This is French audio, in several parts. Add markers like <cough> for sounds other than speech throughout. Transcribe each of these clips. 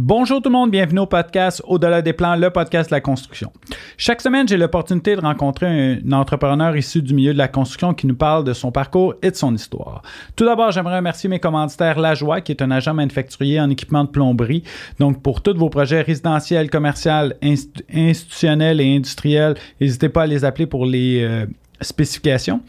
Bonjour tout le monde, bienvenue au podcast Au-delà des plans, le podcast de la construction. Chaque semaine, j'ai l'opportunité de rencontrer un, entrepreneur issu du milieu de la construction qui nous parle de son parcours et de son histoire. Tout d'abord, j'aimerais remercier mes commanditaires Lajoie, qui est un agent manufacturier en équipement de plomberie. Donc, pour tous vos projets résidentiels, commerciaux, institutionnels et industriels, n'hésitez pas à les appeler pour les euh, spécifications,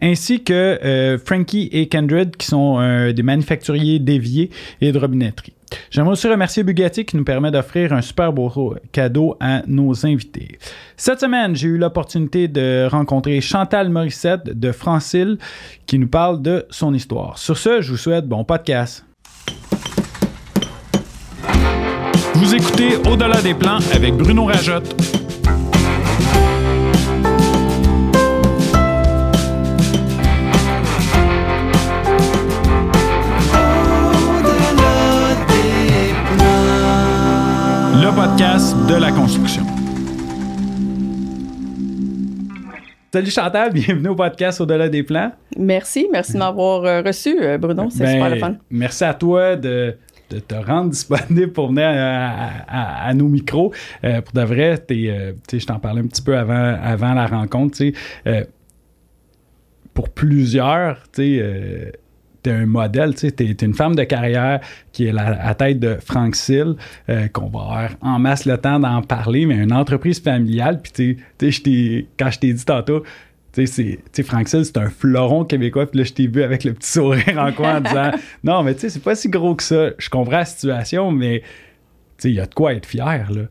ainsi que euh, Frankie et Kendred, qui sont euh, des manufacturiers d'éviers et de robinetterie. J'aimerais aussi remercier Bugatti qui nous permet d'offrir un super beau cadeau à nos invités. Cette semaine, j'ai eu l'opportunité de rencontrer Chantal Morissette de Francille qui nous parle de son histoire. Sur ce, je vous souhaite bon podcast. Vous écoutez Au-delà des plans avec Bruno Rajotte. Podcast de la construction. Salut Chantal, <laughs> bienvenue au podcast Au-delà des plans. Merci, merci de m'avoir euh, reçu, euh, Bruno. C'est super le ben, fun. Merci à toi de, te rendre <laughs> disponible pour venir à, nos micros. Euh, pour de vrai, je t'en parlais un petit peu avant, avant la rencontre. pour plusieurs, tu sais t'es un modèle, tu sais, t'es, une femme de carrière qui est la, à tête de Frank Sill, euh, qu'on va avoir en masse le temps d'en parler, mais une entreprise familiale, puis tu sais, quand je t'ai dit tantôt, tu sais, Frank Sill, c'est un fleuron québécois, puis là, je t'ai vu avec le petit sourire en coin en disant, <laughs> non, mais tu sais, c'est pas si gros que ça, je comprends la situation, mais tu sais, il y a de quoi être fier, là.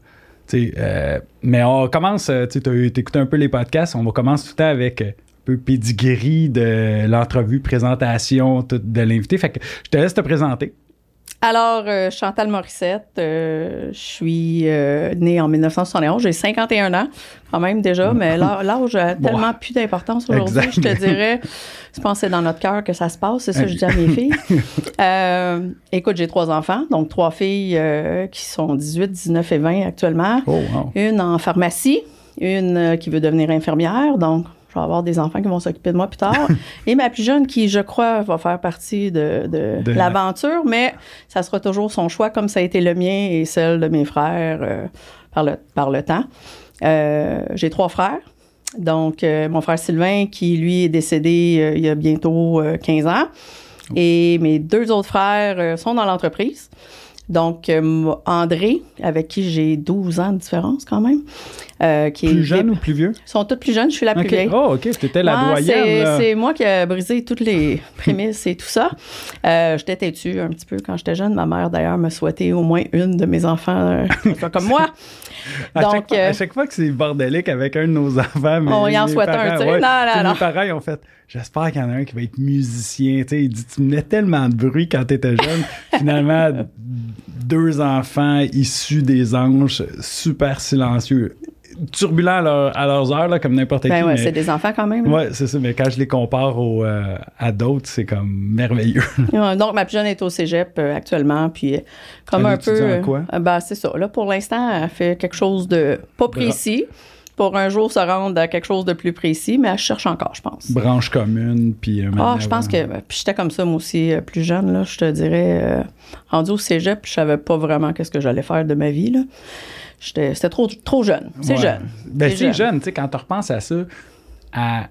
Euh, mais on commence, euh, tu écouté un peu les podcasts, on va commencer tout le temps avec peu de l'entrevue, présentation de l'invité. Fait que je te laisse te présenter. Alors, euh, Chantal Morissette, euh, je suis euh, née en 1971, j'ai 51 ans quand même déjà, mais l'âge <laughs> a tellement plus d'importance aujourd'hui, je te dirais. Je pense que c'est dans notre cœur que ça se passe, c'est ça que je dis à mes filles. <laughs> écoute, j'ai trois enfants, donc trois filles qui sont 18, 19 et 20 actuellement. Oh, une en pharmacie, une qui veut devenir infirmière, donc vais avoir des enfants qui vont s'occuper de moi plus tard. <laughs> et ma plus jeune qui, je crois, va faire partie de, l'aventure, mais ça sera toujours son choix comme ça a été le mien et celle de mes frères euh, par, le, par le temps. Euh, j'ai trois frères. Donc, euh, mon frère Sylvain, qui lui est décédé il y a bientôt 15 ans. Et mes deux autres frères sont dans l'entreprise. Donc, André, avec qui j'ai 12 ans de différence quand même. Euh, qui plus jeune ou plus vieux? Ils sont tous plus jeunes, je suis la plus vieille. Oh, OK, c'était la doyenne. C'est moi qui ai brisé toutes les <laughs> prémices et tout ça. Euh, j'étais têtue un petit peu quand j'étais jeune. Ma mère, d'ailleurs, me souhaitait au moins une de mes enfants <laughs> comme moi. à, Donc, chaque fois, à chaque fois que c'est bordélique avec un de nos enfants, mais on y en souhaite un, tu sais. non, non, Mes parents, ils ont fait j'espère qu'il y en a un qui va être musicien. Tu sais, il dit, tu menais tellement de bruit quand tu étais jeune. <laughs> Finalement, deux enfants issus des anges, super silencieux turbulents à, leurs heures, là, comme n'importe ben qui. Ouais, c'est des enfants quand même. Oui, c'est ça. Mais quand je les compare euh, à d'autres, c'est comme merveilleux. <laughs> donc, ma plus jeune est au cégep euh, actuellement. Puis, euh, comme un peu. quoi? ben, c'est ça. Là, pour l'instant, elle fait quelque chose de pas précis pour un jour se rendre à quelque chose de plus précis, mais elle cherche encore, je pense. Branche commune, puis... Euh, ah, je pense que... Puis j'étais comme ça, moi aussi, plus jeune, là, je te dirais. Euh, rendu au cégep, je savais pas vraiment qu'est-ce que j'allais faire de ma vie, là. C'était trop, trop jeune. C'est jeune. Ben, c'est jeune, tu sais, quand tu repenses à ça, à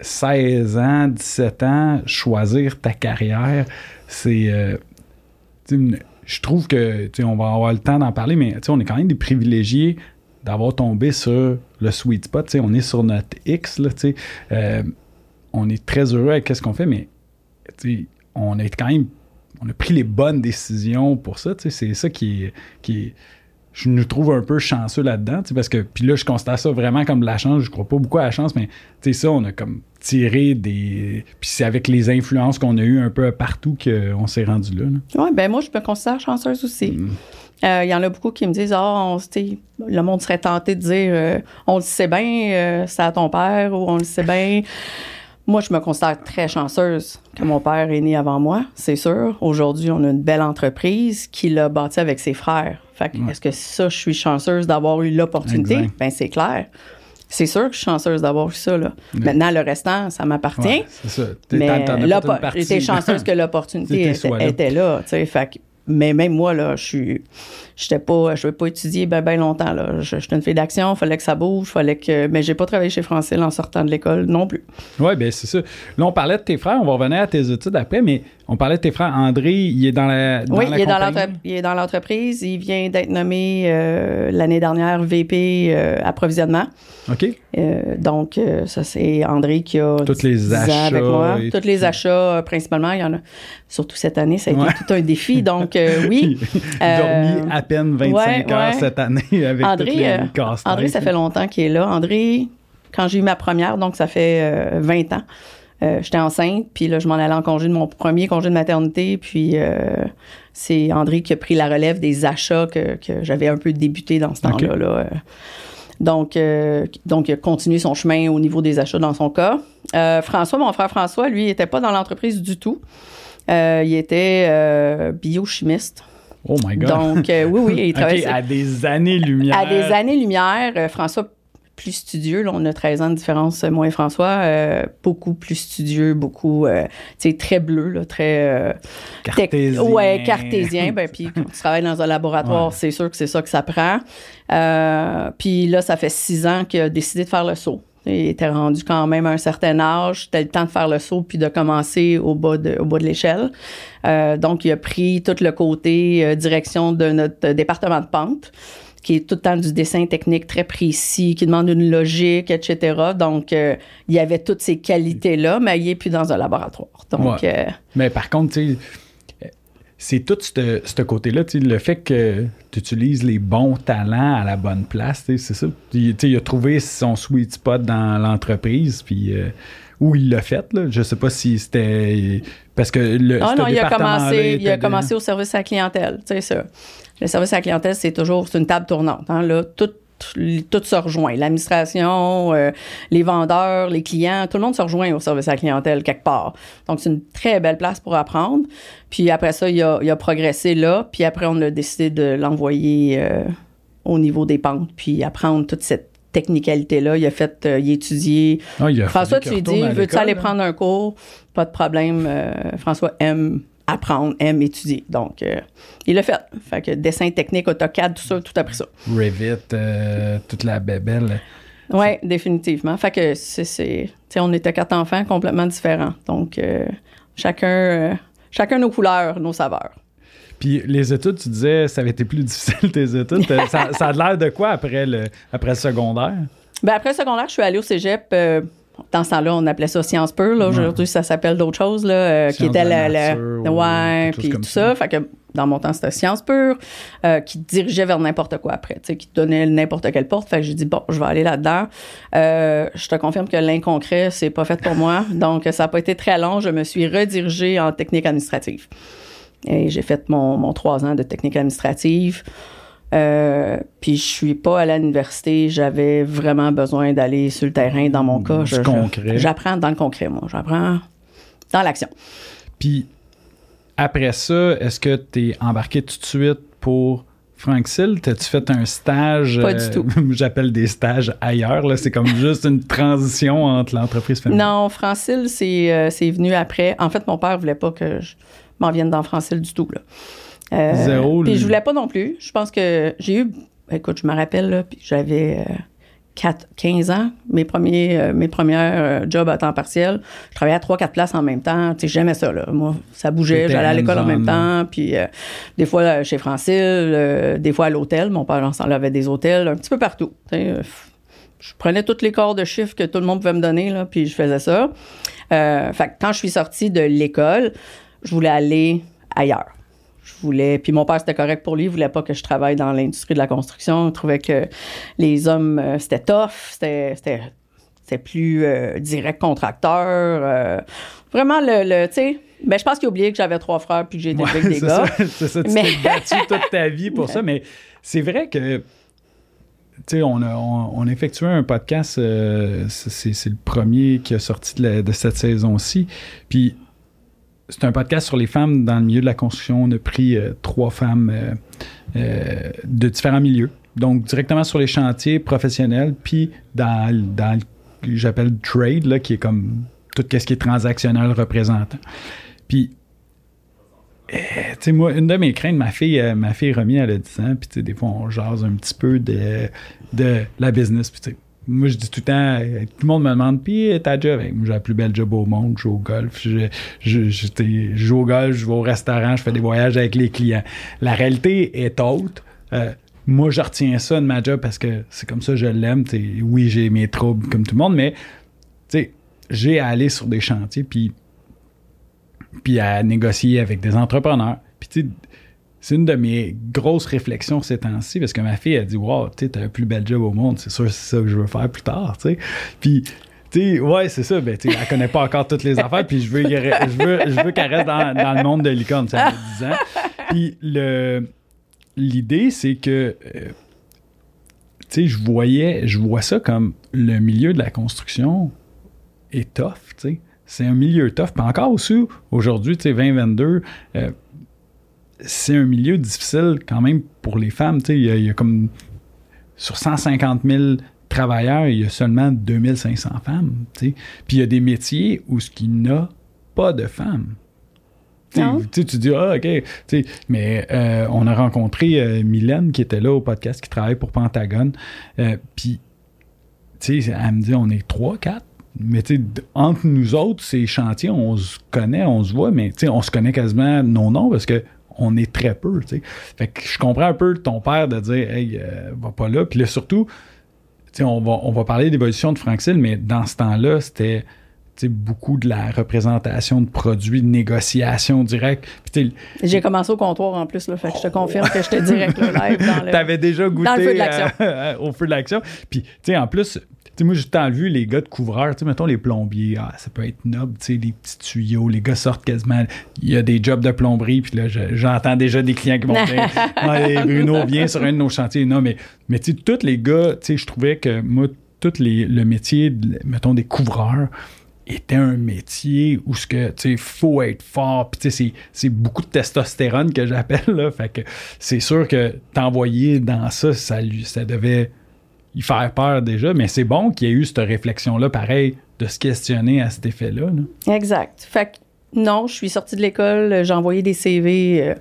16 ans, 17 ans, choisir ta carrière, c'est... je trouve que, tu sais, on va avoir le temps d'en parler, mais tu sais, on est quand même des privilégiés d'avoir tombé sur le sweet spot. on est sur notre X, là, euh, on est très heureux avec ce qu'on fait, mais on est quand même. On a pris les bonnes décisions pour ça. C'est ça qui est, qui Je nous trouve un peu chanceux là-dedans. Parce que. Puis là, je constate ça vraiment comme de la chance. Je crois pas beaucoup à la chance, mais ça, on a comme tiré des. Puis c'est avec les influences qu'on a eues un peu partout qu'on s'est rendu là. Oui, ben moi, je me considère chanceuse aussi. Mm. Euh, il y en a beaucoup qui me disent Ah, le monde serait tenté de dire euh, On le sait bien, euh, c'est à ton père, ou on le sait bien. <laughs> Moi, je me considère très chanceuse que mon père est né avant moi, c'est sûr. Aujourd'hui, on a une belle entreprise qui l'a bâtie avec ses frères. Fait est-ce que ça, je suis chanceuse d'avoir eu l'opportunité? Ben, c'est clair. C'est sûr que je suis chanceuse d'avoir eu ça. Là. Maintenant, le restant, ça m'appartient. c'est ça. mais j'étais chanceuse que l'opportunité <laughs> était, était, là. Fait mais même moi, là, je suis. J'étais pas. Je veux pas étudier bien ben longtemps. Là. J'étais une fille d'action, il fallait que ça bouge, fallait que. Mais j'ai pas travaillé chez Francil en sortant de l'école non plus. Oui, bien c'est ça. Là, on parlait de tes frères, on va revenir à tes études après, mais on parlait de tes frères. André, il est dans la. oui, il, est dans il, est dans l'entreprise. Il vient d'être nommé euh, l'année dernière VP euh, approvisionnement. OK. Euh, donc, ça, c'est André qui a. Tous les achats. Avec moi. Tous les achats, principalement. Il y en a. Surtout cette année, ça a été tout un défi. Donc, oui. <laughs> Dormi à peine 25 heures cette année <laughs> avec André, toutes les André, ça fait longtemps qu'il est là. André, quand j'ai eu ma première, donc ça fait 20 ans. Euh, j'étais enceinte, puis là, je m'en allais en congé de mon premier congé de maternité, puis euh, c'est André qui a pris la relève des achats que, j'avais un peu débuté dans ce temps-là. Là. Donc, donc, il a continué son chemin au niveau des achats dans son cas. François, mon frère François, lui, il n'était pas dans l'entreprise du tout. il était biochimiste. Oh my God. Donc, oui, oui, il <laughs> travaillait. à des années-lumière. À des années-lumière. François plus studieux. Là, on a 13 ans de différence, moi et François. Euh, beaucoup plus studieux, beaucoup, euh, tu sais, très bleu, là, très... Euh, cartésien. Ouais, cartésien. ben, puis <laughs> quand tu travailles dans un laboratoire, c'est sûr que c'est ça que ça prend. puis là, ça fait six ans qu'il a décidé de faire le saut. Il était rendu quand même à un certain âge. C'était le temps de faire le saut puis de commencer au bas de, au bas de l'échelle. donc, il a pris tout le côté direction de notre département de pente qui est tout le temps du dessin technique très précis, qui demande une logique, etc. Donc, euh, il y avait toutes ces qualités-là, mais il n'est plus dans un laboratoire. Donc, euh, mais par contre, c'est tout ce côté-là, le fait que tu utilises les bons talents à la bonne place, c'est ça. Il, a trouvé son sweet spot dans l'entreprise, puis euh, où il l'a fait. Là. Je sais pas si c'était parce que le ah non, il a commencé, il a commencé au service à la clientèle, sais ça. Le service à la clientèle, c'est toujours une table tournante. Hein, là, tout, tout se rejoint. L'administration, euh, les vendeurs, les clients, tout le monde se rejoint au service à la clientèle quelque part. Donc, c'est une très belle place pour apprendre. Puis après ça, il a, il a progressé là. Puis après, on a décidé de l'envoyer euh, au niveau des pentes, puis apprendre toute cette technicalité-là. Il a fait, euh, il a étudié. Ah, François, tu lui dis, veux-tu aller prendre un cours? Pas de problème. François aime apprendre, aime étudier. Donc, euh, il l'a fait. Fait que dessin technique, AutoCAD, tout ça, tout appris ça. Revit, euh, toute la bébelle. Oui, définitivement. Fait que c'est, on était quatre enfants complètement différents. Donc, euh, chacun, chacun nos couleurs, nos saveurs. Puis les études, tu disais, ça avait été plus <laughs> difficile tes études. ça, ça, a l'air de quoi après le, après le secondaire? Ben après le secondaire, je suis allée au cégep dans ce temps-là, on appelait ça science pure. Aujourd'hui, ça s'appelle d'autres choses, là, euh, qui était la, ouais, puis tout ça. Fait que dans mon temps, c'était science pure, euh, qui dirigeait vers n'importe quoi après, tu sais, qui donnait n'importe quelle porte. Fait que j'ai dit bon, je vais aller là-dedans. Euh, je te confirme que l'inconcret, c'est pas fait pour moi. <laughs> Donc, ça n'a pas été très long. Je me suis redirigée en technique administrative. Et j'ai fait mon, mon trois ans de technique administrative. Euh, puis je suis pas à l'université, j'avais vraiment besoin d'aller sur le terrain dans mon cas. Je, concret. J'apprends dans le concret, moi. J'apprends dans l'action. Puis après ça, est-ce que tu es embarqué tout de suite pour Frank Sill? T'as-tu fait un stage? Pas du tout. Euh, <laughs> j'appelle des stages ailleurs. Là. C'est comme <laughs> juste une transition entre l'entreprise familiale. Non, Francil, c'est, euh, c'est venu après. En fait, mon père voulait pas que je m'en vienne dans Francil du tout. Là. Euh, Zéro. Puis je voulais pas non plus. Je pense que j'ai eu. Écoute, je me rappelle, puis j'avais. 15 euh, ans, mes premiers, euh, mes premières jobs à temps partiel. Je travaillais à 3-4 places en même temps. Tu sais, j'aimais ça, là. Moi, ça bougeait. J'allais à l'école en même temps. Puis, des fois, chez Francile, des fois à l'hôtel. Mon père, en avait des hôtels un petit peu partout. je prenais tous les corps de chiffres que tout le monde pouvait me donner, là, puis je faisais ça. fait quand je suis sortie de l'école, je voulais aller ailleurs voulais. Puis mon père, c'était correct pour lui. Il voulait pas que je travaille dans l'industrie de la construction. Il trouvait que les hommes, euh, c'était tough. C'était, plus euh, direct contracteur. Euh, vraiment, le, tu sais. Mais je pense qu'il a oublié que j'avais trois frères puis que j'étais avec des <laughs> gars. c'est ça, tu t'es battu toute ta vie pour ça. <laughs> Mais c'est vrai que tu sais, on a, on, effectué un podcast, c'est, le premier qui a sorti de, de cette saison-ci. Puis c'est un podcast sur les femmes dans le milieu de la construction. On a pris euh, trois femmes euh, euh, de différents milieux. Donc, directement sur les chantiers professionnels, puis dans, dans j'appelle trade, là, qui est comme tout ce qui est transactionnel représentant. Puis, tu sais, moi, une de mes craintes, ma fille, ma fille remis, elle a 10 ans, puis des fois, on jase un petit peu de, de la business, puis moi, je dis tout le temps, euh, tout le monde me demande, puis ta job, moi, j'ai la plus belle job au monde, je joue au golf, je, je, joue au golf, je vais au restaurant, je fais des voyages avec les clients. La réalité est autre. Euh, moi, je retiens ça de ma job parce que c'est comme ça, je l'aime. Oui, j'ai mes troubles comme tout le monde, mais j'ai à aller sur des chantiers, puis puis à négocier avec des entrepreneurs. C'est une de mes grosses réflexions ces temps-ci parce que ma fille a dit Wow, tu t'as le plus bel job au monde, c'est sûr c'est ça que je veux faire plus tard, tu sais. Puis tu sais, ouais, c'est ça, ben, tu elle connaît pas encore toutes les affaires, puis je veux, je veux, je veux qu'elle reste dans, le monde de licorne, ça fait 10 ans. Puis le, l'idée, c'est que, euh, je voyais, je vois ça comme le milieu de la construction est tough, tu sais c'est un milieu tough. Puis encore aussi, aujourd'hui, tu sais, 2022, euh, c'est un milieu difficile quand même pour les femmes. Il y, y, a comme sur 150 000 travailleurs, il y a seulement 2500 femmes. Puis il y a des métiers où ce qui n'a pas de femmes. Tu, tu dis, ah, OK. mais euh, on a rencontré euh, Mylène qui était là au podcast, qui travaille pour Pentagone. Euh, puis, elle me dit, on est trois, quatre mais tu entre nous autres, ces chantiers, on se connaît, on se voit, mais on se connaît quasiment non non parce que on est très peu. sais Fait que je comprends un peu ton père de dire Hey, euh, va pas là. Puis là, surtout, on va, on va parler d'évolution de Francil, mais dans ce temps-là, c'était beaucoup de la représentation de produits, de négociation directe. J'ai commencé au comptoir en plus, là, fait que je te confirme que j'étais direct live dans <laughs> le. T'avais déjà goûté dans le feu de l'action. Euh, <laughs> au feu de l'action. Puis, tu sais, en plus, sais, moi, j'ai tant vu les gars de couvreurs, tu sais, mettons les plombiers, ah, ça peut être noble, tu sais, les petits tuyaux, les gars sortent quasiment, il y a des jobs de plomberie, puis là, j'entends déjà des clients qui vont dire, <laughs> ah, Bruno, viens sur un de nos chantiers. Non, mais, mais tu sais, tous les gars, tu sais, je trouvais que moi, tout les, le métier, mettons, des couvreurs, était un métier où ce que tu faut être fort puis tu sais c'est beaucoup de testostérone que j'appelle là fait que c'est sûr que t'envoyer dans ça ça lui ça devait y faire peur déjà, mais c'est bon qu'il y ait eu cette réflexion-là, pareil, de se questionner à cet effet-là. Exact. Fait que non, je suis sortie de l'école, j'ai envoyé des CV euh,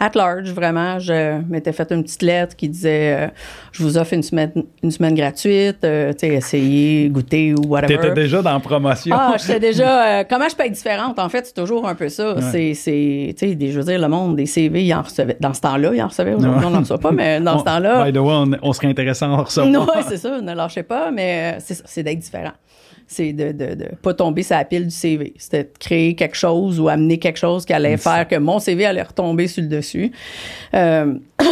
at large, vraiment. Je m'étais fait une petite lettre qui disait euh, Je vous offre une semaine, une semaine gratuite, euh, tu sais, essayez, goûter ou whatever. T'étais déjà dans la promotion. Ah, j'étais <laughs> déjà. Euh, comment je peux être différente? En fait, c'est toujours un peu ça. C'est, c'est tu sais, je veux dire, le monde des CV, il en recevait. Dans ce temps-là, il en recevait. Aujourd'hui, on n'en reçoit pas, mais dans ce <laughs> temps-là. By the way, on, on serait intéressant à en recevoir. Non, c'est ça, ne lâchez pas, mais c'est, c'est d'être différent c'est de, de, de, pas tomber sur la pile du CV. C'était de créer quelque chose ou amener quelque chose qui allait faire que mon CV allait retomber sur le dessus. Euh, <clears throat>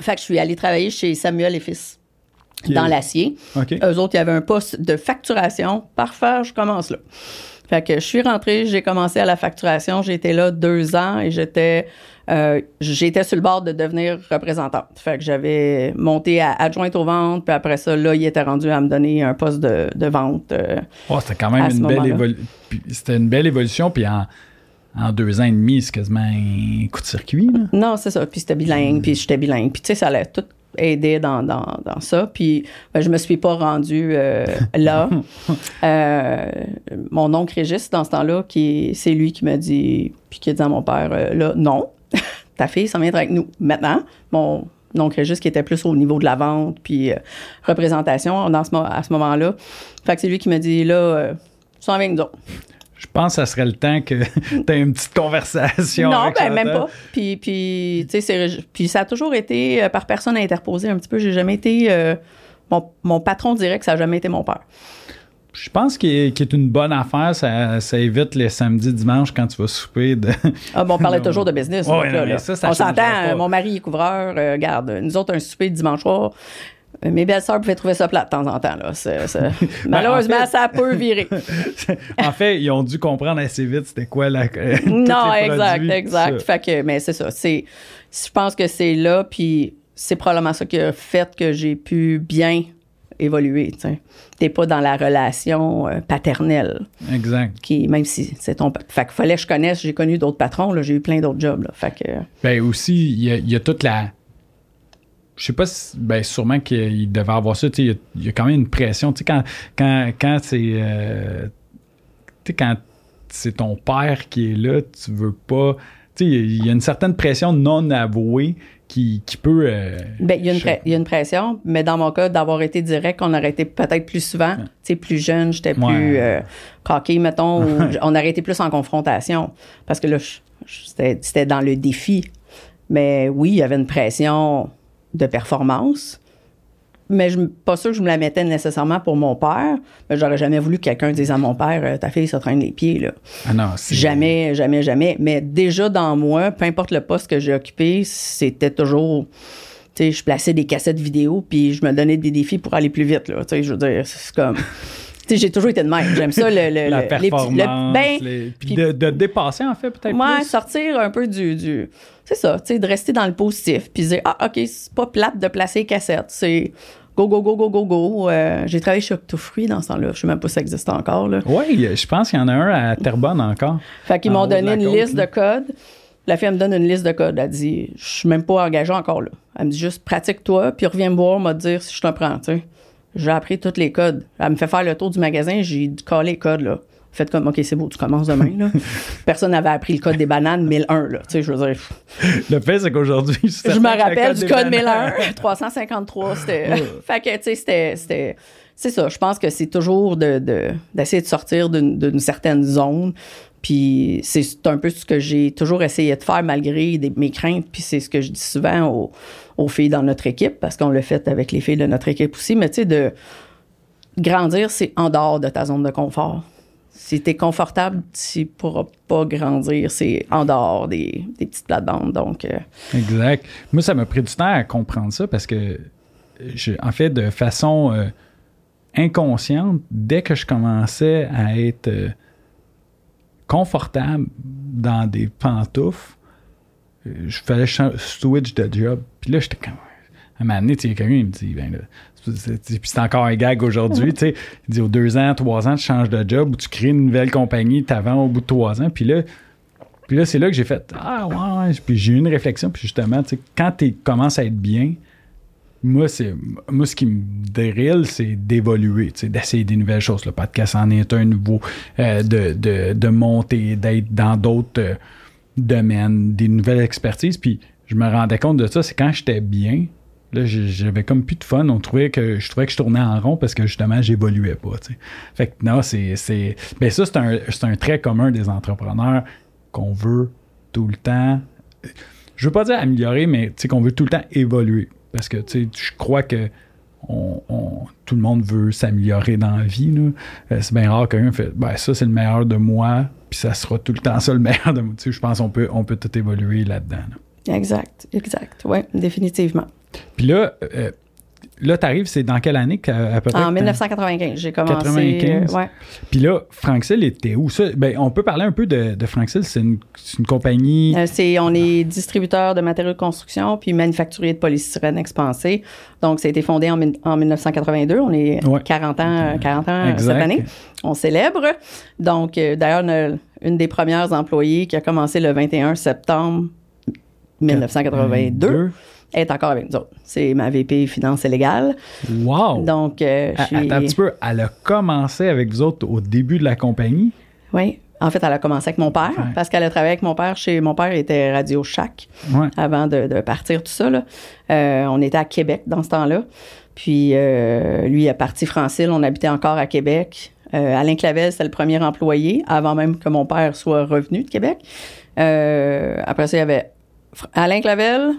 fait que je suis allée travailler chez Samuel et Fils. Dans l'acier. Eux autres, il y avait un poste de facturation. Parfait, je commence là. Fait que je suis rentrée, j'ai commencé à la facturation. J'étais là deux ans et j'étais euh, j'étais sur le bord de devenir représentante. Fait que j'avais monté à adjointe aux ventes, puis après ça, là, il était rendu à me donner un poste de, de vente. Euh, oh, c'était quand même une belle, évolution. c'était une belle évolution, puis en, en, deux ans et demi, c'est quasiment un coup de circuit. Là. Non, c'est ça. Puis c'était bilingue, puis j'étais bilingue. Puis tu sais, ça allait tout aider dans, dans, dans, ça. Puis ben, je me suis pas rendue euh, là. <laughs> euh, mon oncle Régis, dans ce temps-là, qui c'est lui qui m'a dit, puis qui a dit à mon père, là, non, <laughs> ta fille s'en vient avec nous maintenant. Mon oncle juste qui était plus au niveau de la vente puis euh, représentation dans ce, à ce moment-là. Fait que c'est lui qui m'a dit là, euh, s'en viens avec nous Je pense que ça serait le temps que <laughs> tu aies une petite conversation. Non, ben, même pas. Puis, puis, puis ça a toujours été euh, par personne interposée un petit peu. J'ai jamais été. Euh, mon, mon, patron dirait que ça n'a jamais été mon père je pense qu'il est, une bonne affaire. Ça, évite les samedis, dimanches quand tu vas souper. De... Ah, bon, on parlait <laughs> toujours de business. on s'entend, mon mari est couvreur. Euh, regarde, nous autres, un souper dimanche soir. Euh, mes belles-sœurs pouvaient trouver ça plat de temps en temps. Là. <laughs> Ben, malheureusement, ça peut virer. <laughs> en fait, ils ont dû comprendre assez vite c'était quoi la. non, exact, exact. Fait que, mais c'est ça. C'est, je pense que c'est là, puis c'est probablement ça qui a fait que j'ai pu bien évoluer. Tu n'es pas dans la relation euh, paternelle. Exact. Qui, même si c'est ton. Fait qu'il fallait que je connaisse, j'ai connu d'autres patrons, j'ai eu plein d'autres jobs. Là, fait que. Ben aussi, il y, a, toute la. Je sais pas si. Ben sûrement qu'il devait avoir ça. Il y, a quand même une pression. Tu sais, quand, quand, quand c'est. Euh, tu sais, quand c'est ton père qui est là, tu veux pas il y a une certaine pression non avouée qui, peut. Euh, ben, il, y a une pression, mais dans mon cas, d'avoir été direct, on aurait été peut-être plus souvent. Tu sais, plus jeune, j'étais plus euh, mettons, ou on aurait été plus en confrontation. Parce que là, c'était dans le défi. Mais oui, il y avait une pression de performance mais je pas sûr que je me la mettais nécessairement pour mon père. Mais j'aurais jamais voulu que quelqu'un dise à mon père euh, ta fille se traîne les pieds là. Ah non, jamais, jamais, jamais. Mais déjà dans moi, peu importe le poste que j'ai occupé, c'était toujours tu sais, je plaçais des cassettes vidéo puis je me donnais des défis pour aller plus vite là. Tu sais, je veux dire, c'est comme j'ai toujours été de même. J'aime ça, le, <laughs> la performance, ben, puis de, dépasser, en fait, peut-être Moi, sortir un peu du... du c'est ça, tu sais, de rester dans le positif, puis dire, ah, OK, c'est pas plate de placer cassette, c'est go, go, go, go, go, go. Euh, j'ai travaillé chez Octofruit dans ce temps-là. Je sais même pas si ça existe encore. Oui, je pense qu'il y en a un à Terrebonne encore. Fait qu'ils m'ont donné une liste de codes. La fille me donne une liste de codes. Elle dit Je suis même pas engagée encore là. Elle me dit juste pratique-toi, puis reviens me voir, me dire si je te prends. J'ai appris tous les codes. Elle me fait faire le tour du magasin, j'ai collé les codes là. Faites comme, OK, c'est beau, tu commences demain. Là. <laughs> Personne n'avait appris le code des bananes 1001. Là, tu sais, je veux dire. Le fait, c'est qu'aujourd'hui, <laughs> je me rappelle du code 1001. 353, c'était. <laughs> fait que, tu sais, c'était. C'est ça. Je pense que c'est toujours d'essayer de, d'essayer de, sortir d'une certaine zone. Puis c'est un peu ce que j'ai toujours essayé de faire malgré mes craintes. Puis c'est ce que je dis souvent aux, aux filles dans notre équipe, parce qu'on le fait avec les filles de notre équipe aussi. Mais tu sais, de grandir, c'est en dehors de ta zone de confort si t'es confortable, tu pourras pas grandir. C'est en dehors des, petites plates-bandes. Donc, euh. Exact. Moi, ça m'a pris du temps à comprendre ça parce que, en fait, de façon euh, inconsciente, dès que je commençais à être euh, confortable dans des pantoufles, je fallait switch de job. Puis là, j'étais comme. À un moment donné, il quelqu'un qui me dit, ben là, puis c'est encore un gag aujourd'hui, tu sais. Il dit, aux deux ans, trois ans, tu changes de job ou tu crées une nouvelle compagnie, tu au bout de trois ans. Puis là, puis là c'est là que j'ai fait, ah ouais, Puis j'ai eu une réflexion. Puis justement, tu sais, quand tu commences à être bien, moi, c'est moi ce qui me dérile, c'est d'évoluer, d'essayer des nouvelles choses. Le podcast en est un nouveau, euh, de, de, de, monter, d'être dans d'autres euh, domaines, des nouvelles expertises. Puis je me rendais compte de ça, c'est quand j'étais bien, Là, j'avais comme plus de fun. On trouvait que je trouvais que je tournais en rond parce que justement, j'évoluais pas. Fait que non, c'est. c'est ben ça, c'est un, un trait commun des entrepreneurs qu'on veut tout le temps. Je veux pas dire améliorer, mais qu'on veut tout le temps évoluer. Parce que je crois que on, tout le monde veut s'améliorer dans la vie. Euh, c'est bien rare qu'un fait ben, ça, c'est le meilleur de moi, puis ça sera tout le temps ça le <laughs> meilleur de moi. Je pense qu'on peut, on peut tout évoluer là-dedans. Exact, exact. Oui, définitivement. Puis là, euh, là, tu arrives, c'est dans quelle année à, peu près? En 1995, j'ai commencé. 95. ouais. Puis là, Franxil était où? Ça, ben, on peut parler un peu de, de Franxil. C'est une, une, compagnie. Euh, c'est, on est distributeur de matériaux de construction puis manufacturier de polystyrène expansé. Donc, ça a été fondé en, en 1982. On est 40 ans, 40 ans cette année. On célèbre. Donc, euh, d'ailleurs, une, une des premières employées qui a commencé le 21 septembre 1982 est encore avec nous autres. C'est ma VP Finance et Légale. Wow! Donc, euh, je suis... un petit peu, elle a commencé avec vous autres au début de la compagnie? Oui. En fait, elle a commencé avec mon père parce qu'elle a travaillé avec mon père chez mon père était Radio Shack avant de, partir tout ça. Là. Euh, on était à Québec dans ce temps-là. Puis euh, lui a parti Francile, on habitait encore à Québec. Alain Clavel, c'était le premier employé avant même que mon père soit revenu de Québec. après ça, il y avait Alain Clavel,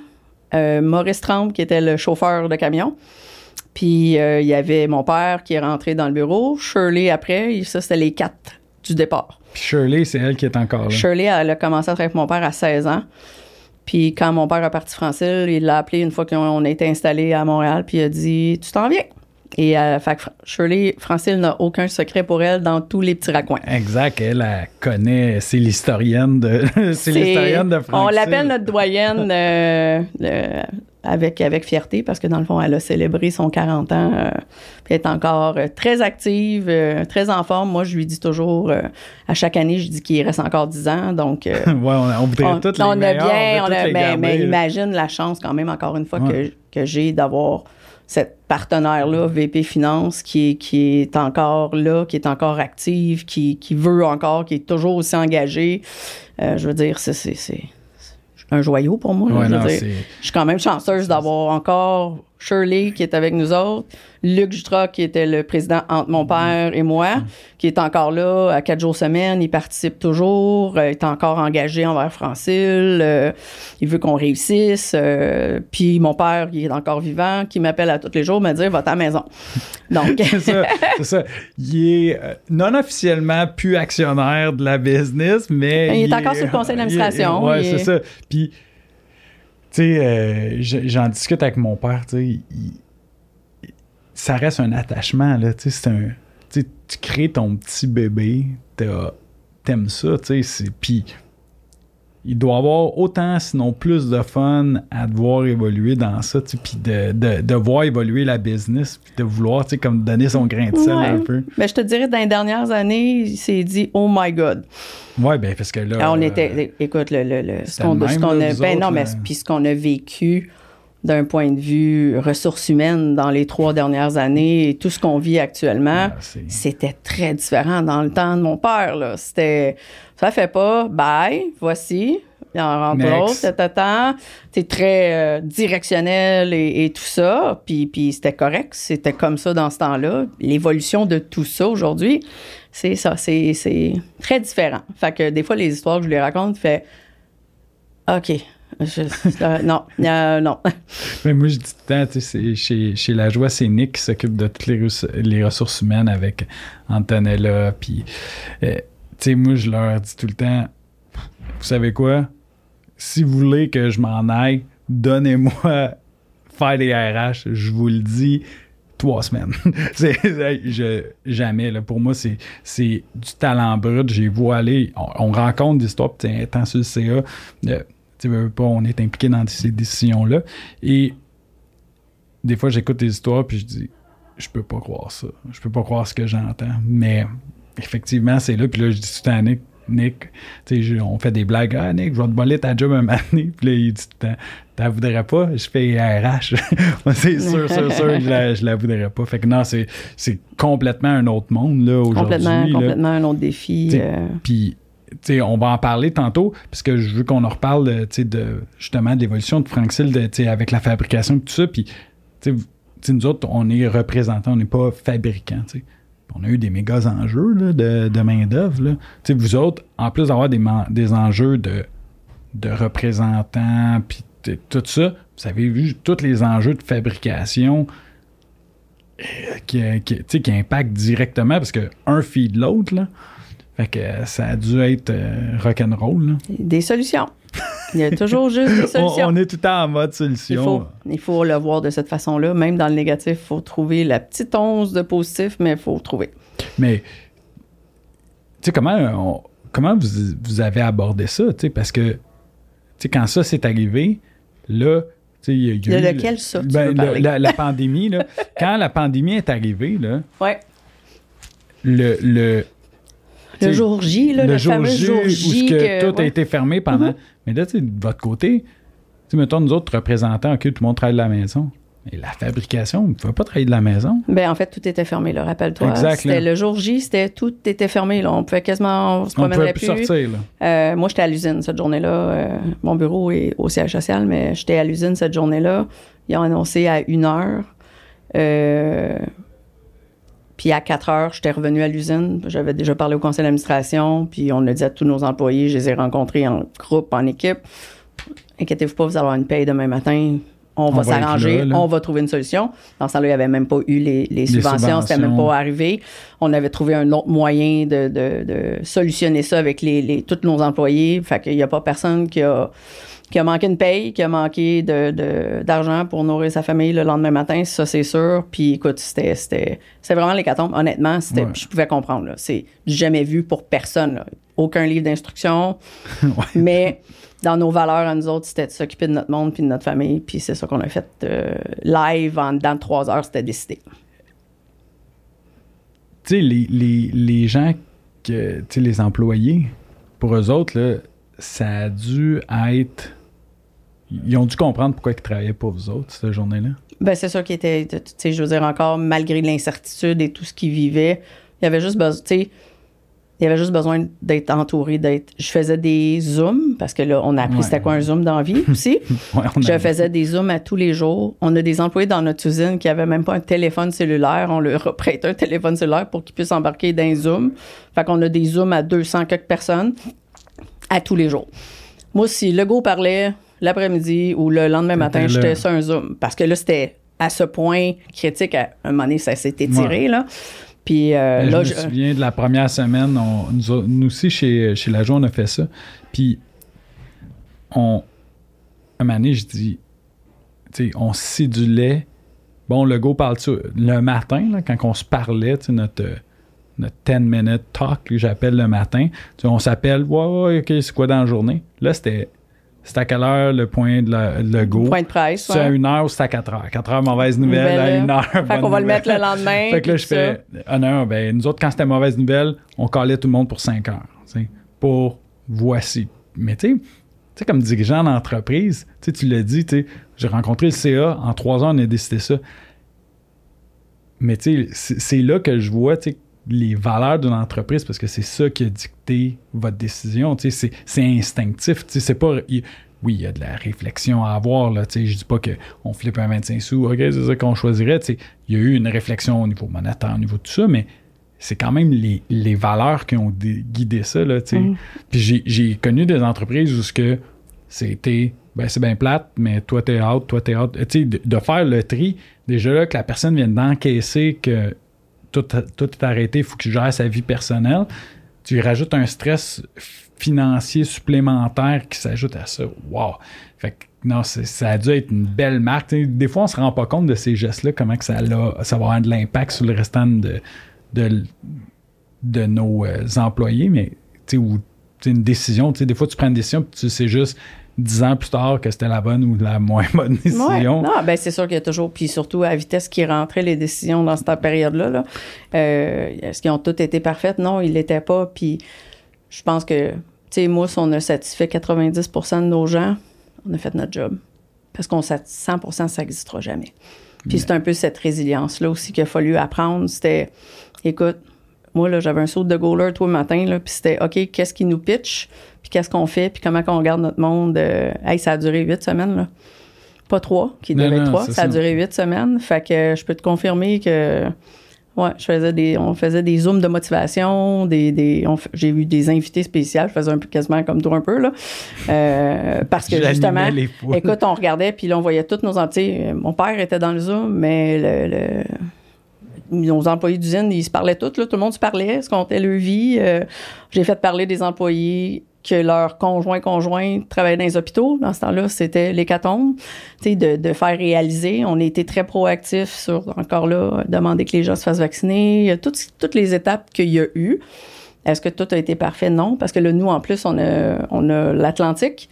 euh, Maurice Tremble, qui était le chauffeur de camion. Puis euh, il y avait mon père qui est rentré dans le bureau, Shirley après, ça c'était les quatre du départ. Puis Shirley, c'est elle qui est encore là. Shirley, elle a commencé à travailler avec mon père à 16 ans. Puis quand mon père a parti français, il l'a appelé une fois qu'on été installé à Montréal, puis il a dit Tu t'en viens et euh, fait Shirley, Francine n'a aucun secret pour elle dans tous les petits raccoins. Exact. Elle, elle connaît, c'est l'historienne de, <laughs> c'est l'historienne de On l'appelle notre doyenne euh, avec, avec fierté parce que dans le fond, elle a célébré son 40 ans. Euh, puis elle est encore euh, très active, euh, très en forme. Moi, je lui dis toujours, à chaque année, je dis qu'il reste encore 10 ans. Donc, <laughs> ouais, on, on voudrait toutes les on a bien, on, a, mais, mais imagine la chance quand même, encore une fois, que, que j'ai d'avoir cette partenaire-là, VP Finance, qui est, qui est encore là, qui est encore active, qui, qui veut encore, qui est toujours aussi engagée. Euh, je veux dire, c'est, un joyau pour moi. Ouais, je, veux non, dire. je suis quand même chanceuse d'avoir encore Shirley qui est avec nous autres, Luc Jutra qui était le président entre mon père et moi, qui est encore là à quatre jours semaine, il participe toujours, euh, il est encore engagé envers Francile, euh, il veut qu'on réussisse, euh, puis mon père qui est encore vivant, qui m'appelle à tous les jours me dire va à la maison. <laughs> Donc c'est ça, ça. Il est non officiellement plus actionnaire de la business, mais. Il est encore sur le conseil d'administration, Ouais, il c'est est- ça. Puis, tu sais, euh, j'en discute avec mon père, tu sais, ça reste un attachement, là. Tu sais, c'est un. Tu crées ton petit bébé, t'aimes ça, tu sais. Puis, il doit avoir autant, sinon plus de fun à te voir évoluer dans ça, puis de, de, de voir évoluer la business, puis de vouloir, tu sais, comme donner son grain de sel Ouais. un peu. Mais je te dirais, dans les dernières années, il s'est dit Oh my God. Ouais, ben, parce que là. Ah, on euh, était. Écoute, le, le, le- ce qu'on a. Ben non, mais là. puis ce qu'on a vécu d'un point de vue ressources humaines dans les trois dernières années et tout ce qu'on vit actuellement, Ah, c'est- c'était très différent dans le temps de mon père. Là. C'était. Ça fait pas, bye, voici. Il en rentre t'attends. T'es très euh, directionnel et, et tout ça. Puis, puis c'était correct. C'était comme ça dans ce temps-là. L'évolution de tout ça aujourd'hui, c'est ça. C'est, c'est très différent. Fait que des fois, les histoires que je lui raconte, fait OK. Non, euh, non. <laughs> Mais moi, je dis tout le temps, tu sais, chez, chez La Joie, c'est Nick qui s'occupe de toutes les, ressources- les ressources humaines avec Antonella. Puis, euh, tu sais, moi, je leur dis tout le temps, vous savez quoi? Si vous voulez que je m'en aille, donnez-moi <laughs> faire des RH. Je vous le dis, trois semaines. <laughs> jamais. Là, pour moi, c'est, du talent brut. J'ai aller. On, on rencontre des histoires, puis étant sur le CA, euh, tu veux pas, on est impliqué dans ces décisions-là. Et des fois, j'écoute des histoires, puis je dis, je peux pas croire ça. Je peux pas croire ce que j'entends. Mais effectivement, c'est là. Puis là, je dis tout le temps Nick, Nick, tu sais, je- on fait des blagues. Ah, Nick, je vais te voler ta job un matin. Puis là, il dit tout le temps, t'en voudrais pas? Je fais RH. <laughs> C'est sûr, sûr, sûr que je la, je la voudrais pas. Fait que non, c'est, complètement un autre monde, là, aujourd'hui. complètement, là. complètement un autre défi. Euh, Puis, on va en parler tantôt, parce que je veux qu'on en reparle, sais, de, justement, de l'évolution de Frank Seal, avec la fabrication et tout ça. Puis, nous autres, on est représentants, on n'est pas fabricants. On a eu des méga enjeux là, de, main-d'œuvre. vous autres, en plus d'avoir des, des enjeux de, de représentants, puis tout ça, vous avez vu tous les enjeux de fabrication euh, qui, qui, qui impactent directement, parce que un feed l'autre, là. Fait que euh, ça a dû être euh, rock'n'roll. là. Des solutions. Il y a toujours juste des <laughs> On, solutions. on est tout le temps en mode il, solution. faut, il faut le voir de cette façon-là. Même dans le négatif, il faut trouver la petite once de positif, mais il faut trouver. Mais, tu sais, comment, on- comment vous, vous avez abordé ça? tu sais, Parce que, tu sais, quand ça s'est arrivé, là, tu sais, il y a- il a De eu- lequel ça, ben, le- la, la pandémie, là. <laughs> quand la pandémie est arrivée, là, Ouais. le, le, Le jour J, là, le le, jour fameux J, jour où J. que que- tout a été fermé pendant. Mhm. Mais là, tu sais, de votre côté, tu mettons, nous autres représentants, OK, tout le monde travaille de la maison. Mais la fabrication, on ne pouvait pas travailler de la maison. Ben, en fait, tout était fermé, là, rappelle-toi. C'était le jour J, c'était tout était fermé, là. On pouvait quasiment, on se On pouvait plus plus. sortir, là. Euh, moi, j'étais à l'usine cette journée-là. Euh, mon bureau est au siège social, mais j'étais à l'usine cette journée-là. Ils ont annoncé à une heure. Euh, puis à 4 heures, j'étais revenu à l'usine. J'avais déjà parlé au conseil d'administration. Puis on a dit à tous nos employés, je les ai rencontrés en groupe, en équipe. Inquiétez-vous pas, vous allez avoir une paye demain matin. On, On va s'arranger, on va trouver une solution. Dans ce temps-là, il n'y avait même pas eu les, les subventions, c'était même pas arrivé. On avait trouvé un autre moyen de, de- de solutionner ça avec les, les- tous nos employés. Fait qu'il n'y a pas personne qui a, qui a manqué une paye, qui a manqué de- d'argent pour nourrir sa famille le lendemain matin, ça c'est sûr. Puis écoute, c'était c'était c'était vraiment l'hécatombe. Honnêtement, c'était Ouais. je pouvais comprendre. là. C'est jamais vu pour personne. là. Aucun livre d'instruction. <laughs> Mais dans nos valeurs à nous autres, c'était de s'occuper de notre monde puis de notre famille. Puis c'est ça qu'on a fait euh, live en dedans de trois heures, c'était décidé. tu sais, les, les, les gens, que, les employés, pour eux autres, là, ça a dû être. Ils ont dû comprendre pourquoi ils travaillaient pour vous autres, cette journée-là. Ben, c'est sûr qu'il était, tu sais, je veux dire, encore, malgré l'incertitude et tout ce qu'ils vivaient, il y avait juste besoin, tu sais, il y avait juste besoin d'être entouré, d'être. Je faisais des zooms, parce que là, on a appris c'était quoi un zoom dans la vie aussi. <laughs> je faisais des zooms à tous les jours. On a des employés dans notre usine qui n'avaient même pas un téléphone cellulaire. On leur prête un téléphone cellulaire pour qu'ils puissent embarquer dans un zoom. Fait qu'on a des zooms à 200 quelques personnes à tous les jours. Moi, si le go parlait l'après-midi ou le lendemain matin, j'étais sur un zoom. Parce que là, c'était à ce point critique. À un moment donné, ça s'est étiré, là. Puis euh, là, je me souviens de la première semaine, nous, aussi chez, chez La Joie, on a fait ça. Puis, on, un moment donné, je dis, tu sais, on sidulait. Bon, le go parle le matin, là, quand on se parlait, notre, notre 10-minute talk que j'appelle le matin. on s'appelle, ouais, ouais, ok, c'est quoi dans la journée? Là, c'était c'est à quelle heure le point de le go? Point de presse. C'est à une heure ou c'est à 4 heures? 4 heures, mauvaise nouvelle, à une heure. Fait qu'on va le mettre le lendemain. fait que là, je fais, ah non, ben, nous autres, quand c'était mauvaise nouvelle, on calait tout le monde pour 5 heures. Pour voici. Mais tu sais, comme dirigeant d'entreprise, tu l'as dit, j'ai rencontré le CA, en 3 ans, on a décidé ça. Mais tu sais, c'est là que je vois, tu sais, les valeurs d'une entreprise parce que c'est ça qui a dicté votre décision. C'est, c'est instinctif. C'est pas. oui, il y a de la réflexion à avoir. Là, je dis pas qu'on flippe un 25 sous, OK, c'est ça qu'on choisirait. Il y a eu une réflexion au niveau monétaire, au niveau de tout ça, mais c'est quand même les, valeurs qui ont guidé ça. Là, mm. Puis j'ai, connu des entreprises où ce que c'était ben c'est bien plate, mais toi t'es out, toi t'es out. Tu de, de, faire le tri, déjà là, que la personne vienne d'encaisser que tout, est arrêté, il faut qu'il gère sa vie personnelle. Tu rajoutes un stress financier supplémentaire qui s'ajoute à ça. Wow! Fait que non, ça a dû être une belle marque. des fois, on se rend pas compte de ces gestes-là, comment que ça, va avoir de l'impact sur le restant de, nos euh, employés, mais tu une décision, des fois, tu prends une décision, puis tu sais juste dix ans plus tard que c'était la bonne ou la moins <laughs> bonne décision. Non, ben c'est sûr qu'il y a toujours, puis surtout à vitesse qui rentrait les décisions dans cette période-là. Là. Euh, est-ce qu'ils ont toutes été parfaites? Non, ils l'étaient pas. Puis je pense que, tu sais, moi, si on a satisfait 90% de nos gens, on a fait notre job. Parce qu'on 100% ça n'existera jamais. Puis c'est un peu cette résilience-là aussi qu'il a fallu apprendre. C'était, écoute, moi, là, j'avais un saut de goaler tout le matin, là, puis c'était, OK, qu'est-ce qui nous pitch? Qu'est-ce qu'on fait, puis comment on regarde notre monde. Euh, hey, ça a duré huit semaines, là. Pas trois, qui devait trois. Ça, a duré huit semaines. Fait que je peux te confirmer que. Ouais, je faisais des, on faisait des zooms de motivation, des, des j'ai eu des invités spéciaux, je faisais un peu quasiment comme toi un peu là, euh, parce que justement, écoute, on regardait puis là on voyait tous nos entiers. Mon père était dans le zoom, mais le nos employés d'usine, ils se parlaient tous, là, tout le monde se parlait, se comptait leur vie. Euh, j'ai fait parler des employés que leurs conjoints conjoints travaillaient dans les hôpitaux. Dans ce temps-là, c'était l'hécatombe. De, de faire réaliser. On a été très proactifs sur, encore là, demander que les gens se fassent vacciner. Toutes, toutes les étapes qu'il y a eu. Est-ce que tout a été parfait? Non, parce que là, nous, en plus, on a, on a l'Atlantique.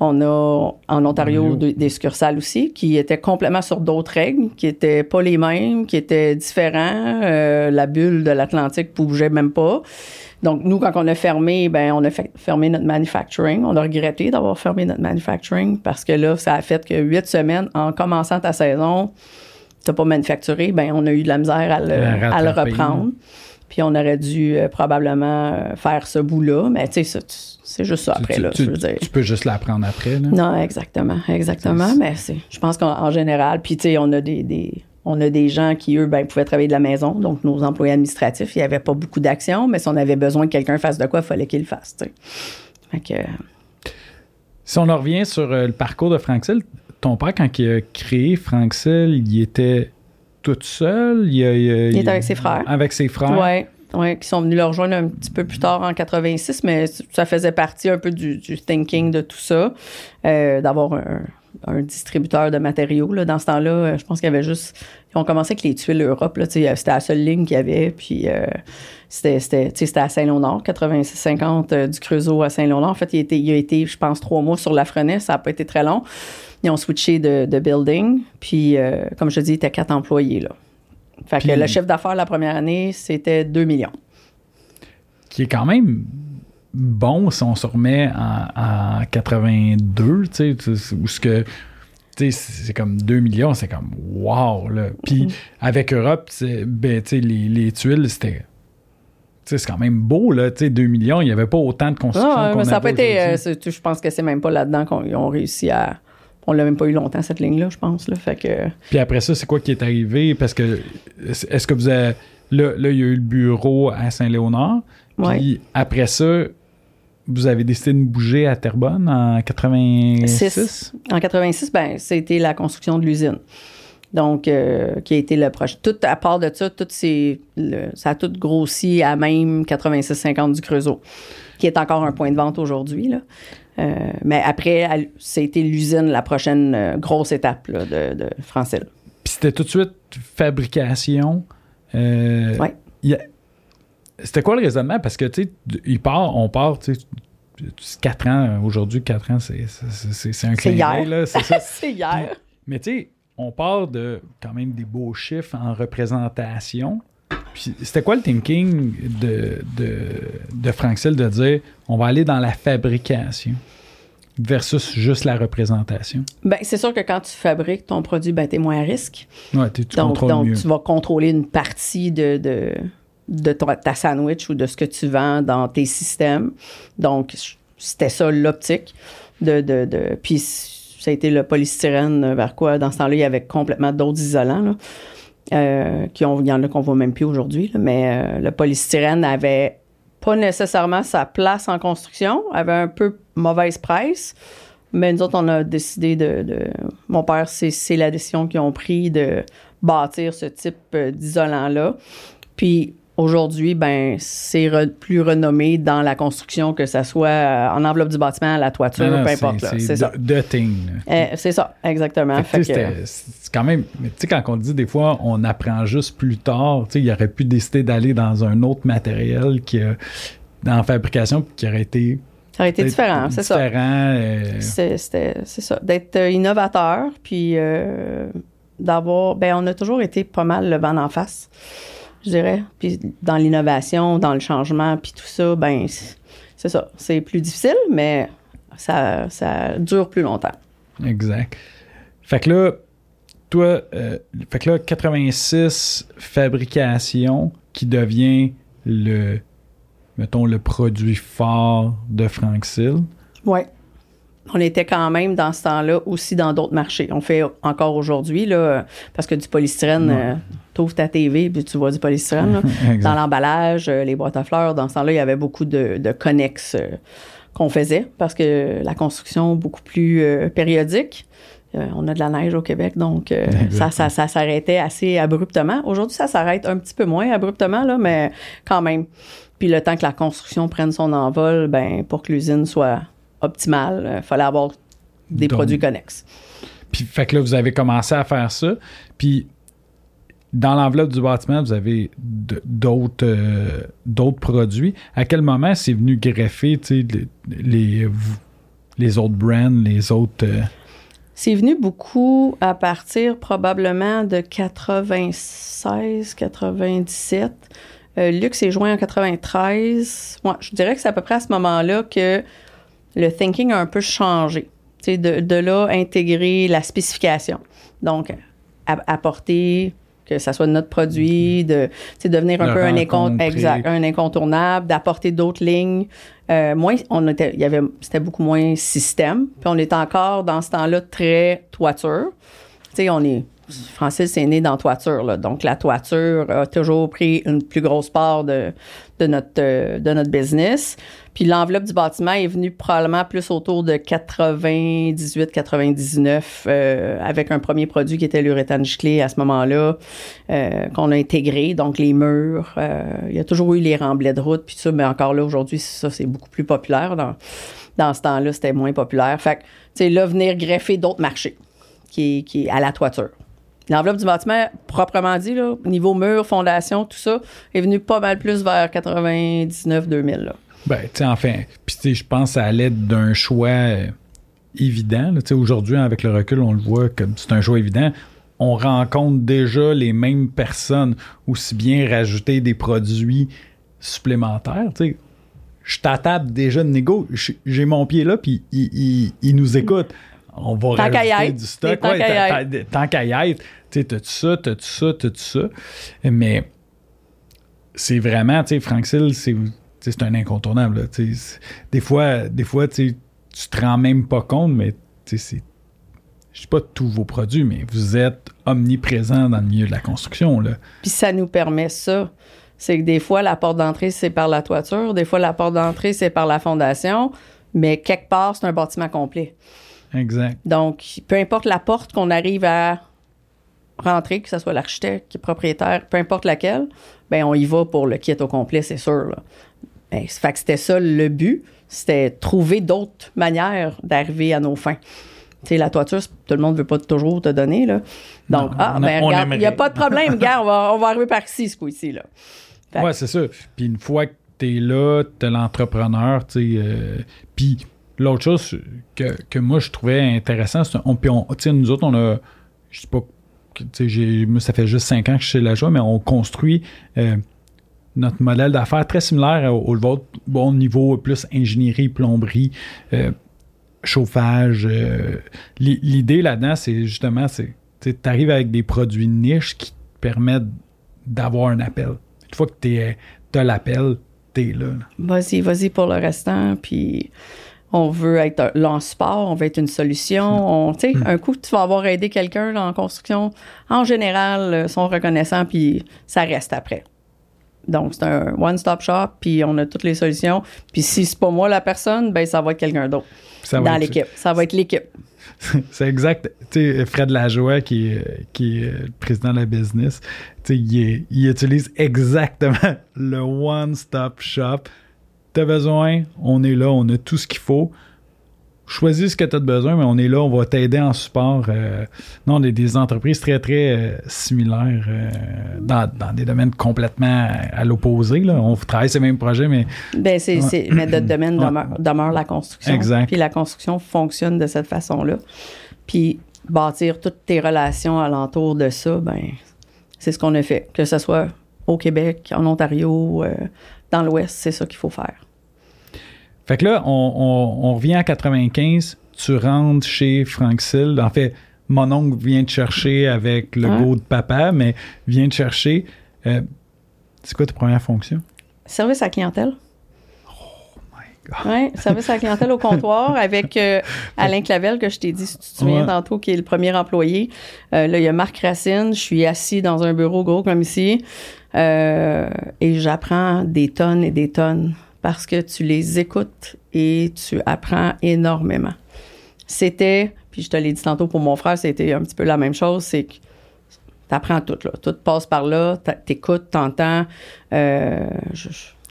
On a en Ontario des succursales aussi qui étaient complètement sur d'autres règles, qui étaient pas les mêmes, qui étaient différents. Euh, la bulle de l'Atlantique bougeait même pas. Donc, nous, quand on a fermé, ben, on a fermé notre manufacturing. On a regretté d'avoir fermé notre manufacturing parce que là, ça a fait que huit semaines, en commençant ta saison, t'as pas manufacturé, ben, on a eu de la misère à le, reprendre. Puis on aurait dû euh, probablement euh, faire ce bout-là, mais tu sais, c'est juste ça après, là, tu, Tu peux juste l'apprendre après, là. Non, exactement, exactement, mais je pense qu'en général, puis tu sais, on a des on a des gens qui, eux, ben, pouvaient travailler de la maison, donc nos employés administratifs, il n'y avait pas beaucoup d'actions, mais si on avait besoin que quelqu'un fasse de quoi, il fallait qu'il le fasse. Si on en revient sur euh, le parcours de Franksel, ton père, quand il a créé Franksel, il était tout seul? Il, il, était avec ses frères. Avec ses frères? Oui. Oui, qui sont venus le rejoindre un petit peu plus tard en 86, mais ça faisait partie un peu du, thinking de tout ça, euh, d'avoir un, un distributeur de matériaux. Là. Dans ce temps-là, euh, je pense qu'il y avait juste. Ils ont commencé avec les tuiles Europe. Là, c'était la seule ligne qu'il y avait. Puis euh, c'était, à Saint-Léonard, 86-50 euh, du Creusot à Saint-Léonard. En fait, il, était, il a été, je pense, trois mois sur la Frenette. Ça n'a pas été très long. Ils ont switché de, building. Puis, comme je te dis, il était quatre employés. Là. Fait que le chiffre d'affaires la première année, c'était 2 millions. Qui est quand même bon si on se remet en, 82, tu sais, où ce que c'est comme 2 millions, c'est comme wow, là. Puis mm-hmm. avec Europe, ben, les, les tuiles, c'était c'est quand même beau, là. 2 millions, il n'y avait pas autant de construction. Ah, ça pas été. Euh, je pense que c'est même pas là-dedans qu'ils ont réussi à. On l'a même pas eu longtemps, cette ligne-là, je pense. Là, fait que... Puis après ça, c'est quoi qui est arrivé? Parce que. Est-ce que vous avez. Là, là, il y a eu le bureau à Saint-Léonard. Puis après ça, vous avez décidé de bouger à Terrebonne en 86? En 86, ben, c'était la construction de l'usine. Donc, euh, qui a été le projet. Tout, à part de ça, tout ça a tout grossi à même 86-50 du Creusot, qui est encore un point de vente aujourd'hui. Euh, mais après, c'était l'usine, la prochaine euh, grosse étape de, de Francil. Puis c'était tout de suite fabrication. oui. C'était quoi le raisonnement? Parce que, tu sais, il part, on part, tu sais, 4 ans, aujourd'hui, 4 ans, c'est, un clin d'œil. C'est ça. <laughs> c'est hier. mais tu sais, on part de quand même des beaux chiffres en représentation. Puis c'était quoi le thinking de, de, de de dire on va aller dans la fabrication versus juste la représentation? Ben, c'est sûr que quand tu fabriques ton produit, ben, tu es moins à risque. Ouais, tu donc, donc tu vas contrôler une partie de, de, de ta sandwich ou de ce que tu vends dans tes systèmes. Donc, c'était ça l'optique. De, de, puis ça a été le polystyrène vers quoi, dans ce temps-là, il y avait complètement d'autres isolants. Euh, qui ont, il y en a qu'on voit même plus aujourd'hui, mais euh, le polystyrène avait pas nécessairement sa place en construction, avait un peu mauvaise presse, mais nous autres, on a décidé de... mon père, c'est la décision qu'ils ont pris de bâtir ce type euh, d'isolant-là. Puis Aujourd'hui, ben c'est plus renommé dans la construction, que ce soit euh, en enveloppe du bâtiment, à la toiture, peu importe. C'est ça. Eh, c'est ça, exactement. C'est quand même, tu sais, quand on dit des fois, on apprend juste plus tard, tu sais, il aurait pu décider d'aller dans un autre matériel qui dans la fabrication qui aurait été ça aurait été différent, c'est ça. Euh, c'est ça. D'être euh, innovateur, puis d'avoir. Ben, on a toujours été pas mal le vent en face je dirais. Puis dans l'innovation, dans le changement, puis tout ça, ben c'est ça. C'est plus difficile, mais ça, ça dure plus longtemps. Exact. Fait que là, toi, euh, fait que là, 86 fabrication qui devient le, mettons, le produit fort de Frank Sill. Ouais on était quand même dans ce temps-là aussi dans d'autres marchés. On fait encore aujourd'hui, là, parce que du polystyrène, euh, tu ouvres ta TV puis tu vois du polystyrène. <laughs> dans l'emballage, euh, les boîtes à fleurs, dans ce temps-là, il y avait beaucoup de, connexes euh, qu'on faisait parce que la construction beaucoup plus périodique. on a de la neige au Québec, donc ça, ça, ça s'arrêtait assez abruptement. Aujourd'hui, ça s'arrête un petit peu moins abruptement, là, mais quand même. Puis le temps que la construction prenne son envol, ben pour que l'usine soit optimal. Il euh, fallait avoir des produits connexes. Puis, fait que là, vous avez commencé à faire ça. Puis, dans l'enveloppe du bâtiment, vous avez d'autres euh, d'autres produits. À quel moment c'est venu greffer les, les, les, autres brands, les autres. Euh? C'est venu beaucoup à partir probablement de 96, 97. Luc s'est joint en 93. Moi, je dirais que c'est à peu près à ce moment-là que le thinking a un peu changé. De, de là, intégrer la spécification. Donc, apporter que ça soit notre produit, de devenir un peu un, exact, un incontournable, d'apporter d'autres lignes. Euh, moins, on était, il y avait, c'était beaucoup moins système. Puis on est encore dans ce temps-là très toiture. Tu sais, on est Francis est né dans toiture, là, donc la toiture a toujours pris une plus grosse part de, de, notre, euh, de notre business. Puis l'enveloppe du bâtiment est venue probablement plus autour de 98-99 euh, avec un premier produit qui était l'uréthane giclé à ce moment-là euh, qu'on a intégré, donc les murs. Euh, il y a toujours eu les remblais de route puis ça, mais encore là aujourd'hui ça c'est beaucoup plus populaire. Dans, dans ce temps-là c'était moins populaire. Fait que tu sais là venir greffer d'autres marchés qui, qui à la toiture. L'enveloppe du bâtiment, proprement dit, là, niveau mur, fondation, tout ça, est venu pas mal plus vers 99-2000. Ben, tu sais, enfin, puis je pense ça allait d'un choix euh, évident. Tu sais, aujourd'hui, avec le recul, on le voit comme c'est un choix évident. On rencontre déjà les mêmes personnes, aussi bien rajouter des produits supplémentaires. Tu sais, je t'attape déjà de négo, j'ai mon pied là, puis il, nous écoute. On va rajouter du stock. Tant qu'à y être. Tu sais, t'as-tu ça, t'as-tu ça, t'as-tu ça? Mais c'est vraiment, tu sais, Sill, c'est c'est un incontournable. Des fois, des fois tu te rends même pas compte, mais c'est. Je sais pas tous vos produits, mais vous êtes omniprésent dans le milieu de la construction. Là. Puis ça nous permet ça. C'est que des fois, la porte d'entrée, c'est par la toiture. Des fois, la porte d'entrée, c'est par la fondation. Mais quelque part, c'est un bâtiment complet. Exact. Donc, peu importe la porte qu'on arrive à rentrer, que ce soit l'architecte qui est propriétaire, peu importe laquelle, ben on y va pour le kit au complet, c'est sûr. Là. Ben, fait que c'était ça le but, c'était trouver d'autres manières d'arriver à nos fins. Tu sais, la toiture, tout le monde ne veut pas toujours te donner, là. Donc, ah, ben, regarde, il n'y a pas de problème, <laughs> gars, on va, on va arriver par ici, ce coup-ci, là. Ouais, c'est ça. Puis une fois que tu es là, tu es l'entrepreneur, tu sais, euh, puis l'autre chose que, que, moi, je trouvais intéressant, c'est on, puis on, nous autres, on a, je sais pas, moi, ça fait juste cinq ans que je suis chez La Joie, mais on construit euh, notre modèle d'affaires très similaire au, vôtre, bon niveau plus ingénierie, plomberie, euh, chauffage. Euh, l'idée là-dedans, c'est justement, c'est tu arrives avec des produits niches qui te permettent d'avoir un appel. Une fois que tu as l'appel, tu es là. Vas-y, vas-y pour le restant, puis on veut être là en support, on veut être une solution. On, sais, un coup, tu vas avoir aidé quelqu'un en construction, en général, sont reconnaissants, puis ça reste après. Donc, c'est un one-stop shop, puis on a toutes les solutions. Puis si c'est pas moi la personne, ben ça va être quelqu'un d'autre dans l'équipe. Ça va être l'équipe. <laughs> c'est exact. Tu sais, Fred Lajoie, qui est, qui est le président de la business, tu sais, il, il utilise exactement <laughs> le one-stop shop. T'as besoin, on est là, on a tout ce qu'il faut choisis ce que tu as besoin, mais on est là, on va t'aider en support. Euh, non, on est des entreprises très, très euh, similaires euh, dans, des domaines complètement à, l'opposé. On travaille ces mêmes projets, mais. Ben, c'est, mais notre domaine demeure, la construction. Exact. Puis la construction fonctionne de cette façon-là. Puis bâtir toutes tes relations alentour de ça, ben, c'est ce qu'on a fait. Que ce soit au Québec, en Ontario, dans l'Ouest, c'est ça qu'il faut faire. Fait que là, on, revient à 95, tu rentres chez Frank Sill. En fait, mon oncle vient te chercher avec le go de papa, mais vient te chercher. Euh, c'est quoi ta première fonction? Service à clientèle. Oh my God. Oui, service à clientèle au <laughs> comptoir avec euh, Alain Clavel, que je t'ai dit, si tu te souviens tantôt, qui est le premier employé. Euh, là, il y a Marc Racine. Je suis assis dans un bureau gros comme ici et j'apprends des tonnes et des tonnes parce que tu les écoutes et tu apprends énormément. C'était, puis je te l'ai dit tantôt pour mon frère, c'était un petit peu la même chose, c'est que tu apprends tout, là. Tout passe par là, t'écoutes, t'entends. Euh,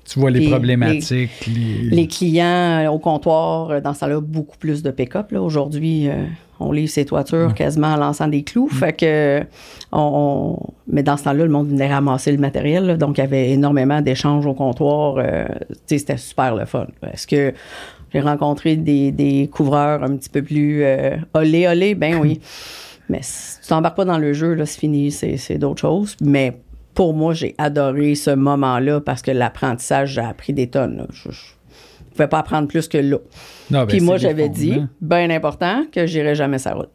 tu vois les problématiques. Les... clients euh, au comptoir, euh, dans ça là beaucoup plus de pick-up. Aujourd'hui, on livre ses toitures quasiment en lançant des clous. Mm. Fait que, on, mais dans ce temps-là, le monde venait ramasser le matériel. donc, il y avait énormément d'échanges au comptoir. Euh, c'était super le fun. Est-ce que j'ai rencontré des, couvreurs un petit peu plus euh, olé, olé? Ben oui. <laughs> mais si tu t'embarques pas dans le jeu, là, c'est fini, c'est d'autres choses. Mais pour moi, j'ai adoré ce moment-là parce que l'apprentissage, j'ai appris des tonnes. Je, ne pouvais pas apprendre plus que là. Ben, Puis moi, j'avais dit, bien important, que j'irais jamais sa route.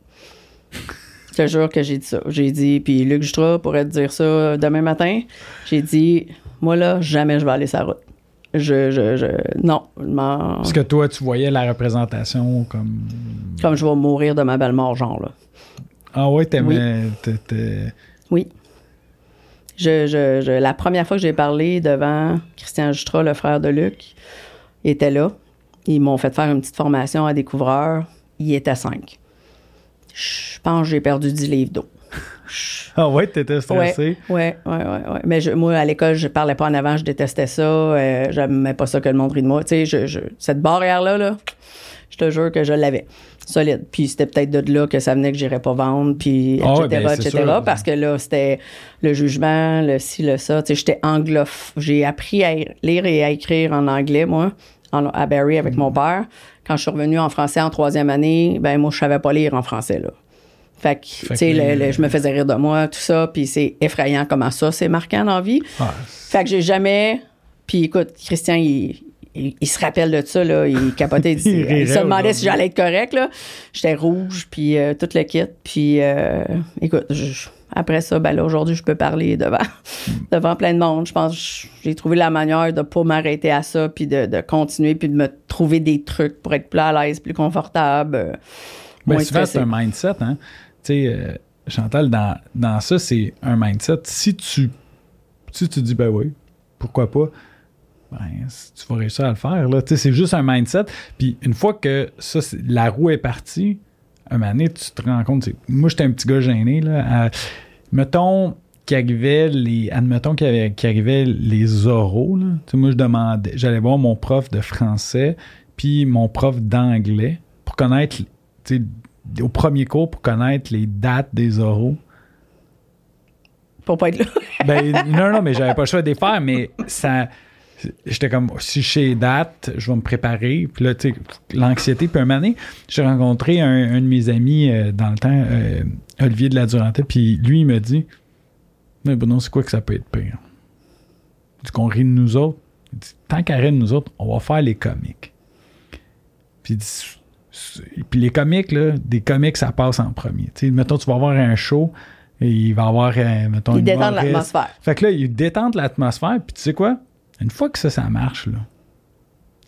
Je te jure que j'ai dit ça. J'ai dit, puis Luc Justra pourrait te dire ça demain matin. J'ai dit, moi là, jamais je vais aller sa route. Je, je, je non. Parce que toi, tu voyais la représentation comme. Comme je vais mourir de ma belle mort, genre, là. Ah ouais, t'aimais. Oui. Je, je, la première fois que j'ai parlé devant Christian Justra, le frère de Luc, il était là. Ils m'ont fait faire une petite formation à découvreur. Il était cinq. Je pense que j'ai perdu 10 livres d'eau. <laughs> ah ouais, t'étais stressé? Ouais, ouais, ouais, ouais. Mais moi, à l'école, je parlais pas en avant, je détestais ça. Euh, j'aimais pas ça que le monde rit de moi. Tu sais, cette barrière-là, là, je te jure que je l'avais. Solide. Puis c'était peut-être de là que ça venait que j'irais pas vendre, puis etc., ah etc. Parce que là, c'était le jugement, le ci, le ça. Tu sais, j'étais anglophone. J'ai appris à lire et à écrire en anglais, moi, à Barry avec mon mm. père. Quand je suis revenue en français en troisième année, ben moi, je savais pas lire en français, là. Fait que, tu sais, je me faisais rire de moi, tout ça, puis c'est effrayant comment ça, c'est marquant dans la vie. Ah, fait que j'ai jamais... Puis écoute, Christian, il, se rappelle de ça, là, il capotait, il, <laughs> se demandait si j'allais être correct, là. J'étais rouge, puis euh, toute le kit, puis euh, écoute, après ça, ben là, aujourd'hui, je peux parler devant, <laughs> devant plein de monde. Je pense que j'ai trouvé la manière de pas m'arrêter à ça, puis de, continuer, puis de me trouver des trucs pour être plus à l'aise, plus confortable. Euh, ben, souvent, c'est un mindset, hein. Tu sais, euh, Chantal, dans, dans ça, c'est un mindset. Si tu, si tu dis, ben oui, pourquoi pas, ben, tu vas réussir à le faire. Là. C'est juste un mindset. Puis une fois que ça, la roue est partie, un moment donné, tu te rends compte. Moi, j'étais un petit gars gêné. Là, mettons qu'il arrivait les. Admettons qu'il arrivait les oraux. Là. Moi, je demandais. J'allais voir mon prof de français puis mon prof d'anglais pour connaître au premier cours pour connaître les dates des oraux. Pour pas être là. ben, <laughs> non, non, mais j'avais pas le choix de les faire, mais ça. J'étais comme, si je sais date, je vais me préparer. Puis là, tu sais, l'anxiété. Puis un moment donné, j'ai rencontré un, de mes amis euh, dans le temps, euh, Olivier de la Durantais, puis lui, il me dit Mais bon, non, c'est quoi que ça peut être pire Du qu'on rit de nous autres. Il dit, Tant qu'à rire de nous autres, on va faire les comiques. Puis il dit puis les comiques, là, des comiques, ça passe en premier. sais, mettons, tu vas avoir un show et il va avoir, euh, mettons, Il détend l'atmosphère. Fait que là, il détend l'atmosphère, puis tu sais quoi? Une fois que ça, ça marche, là,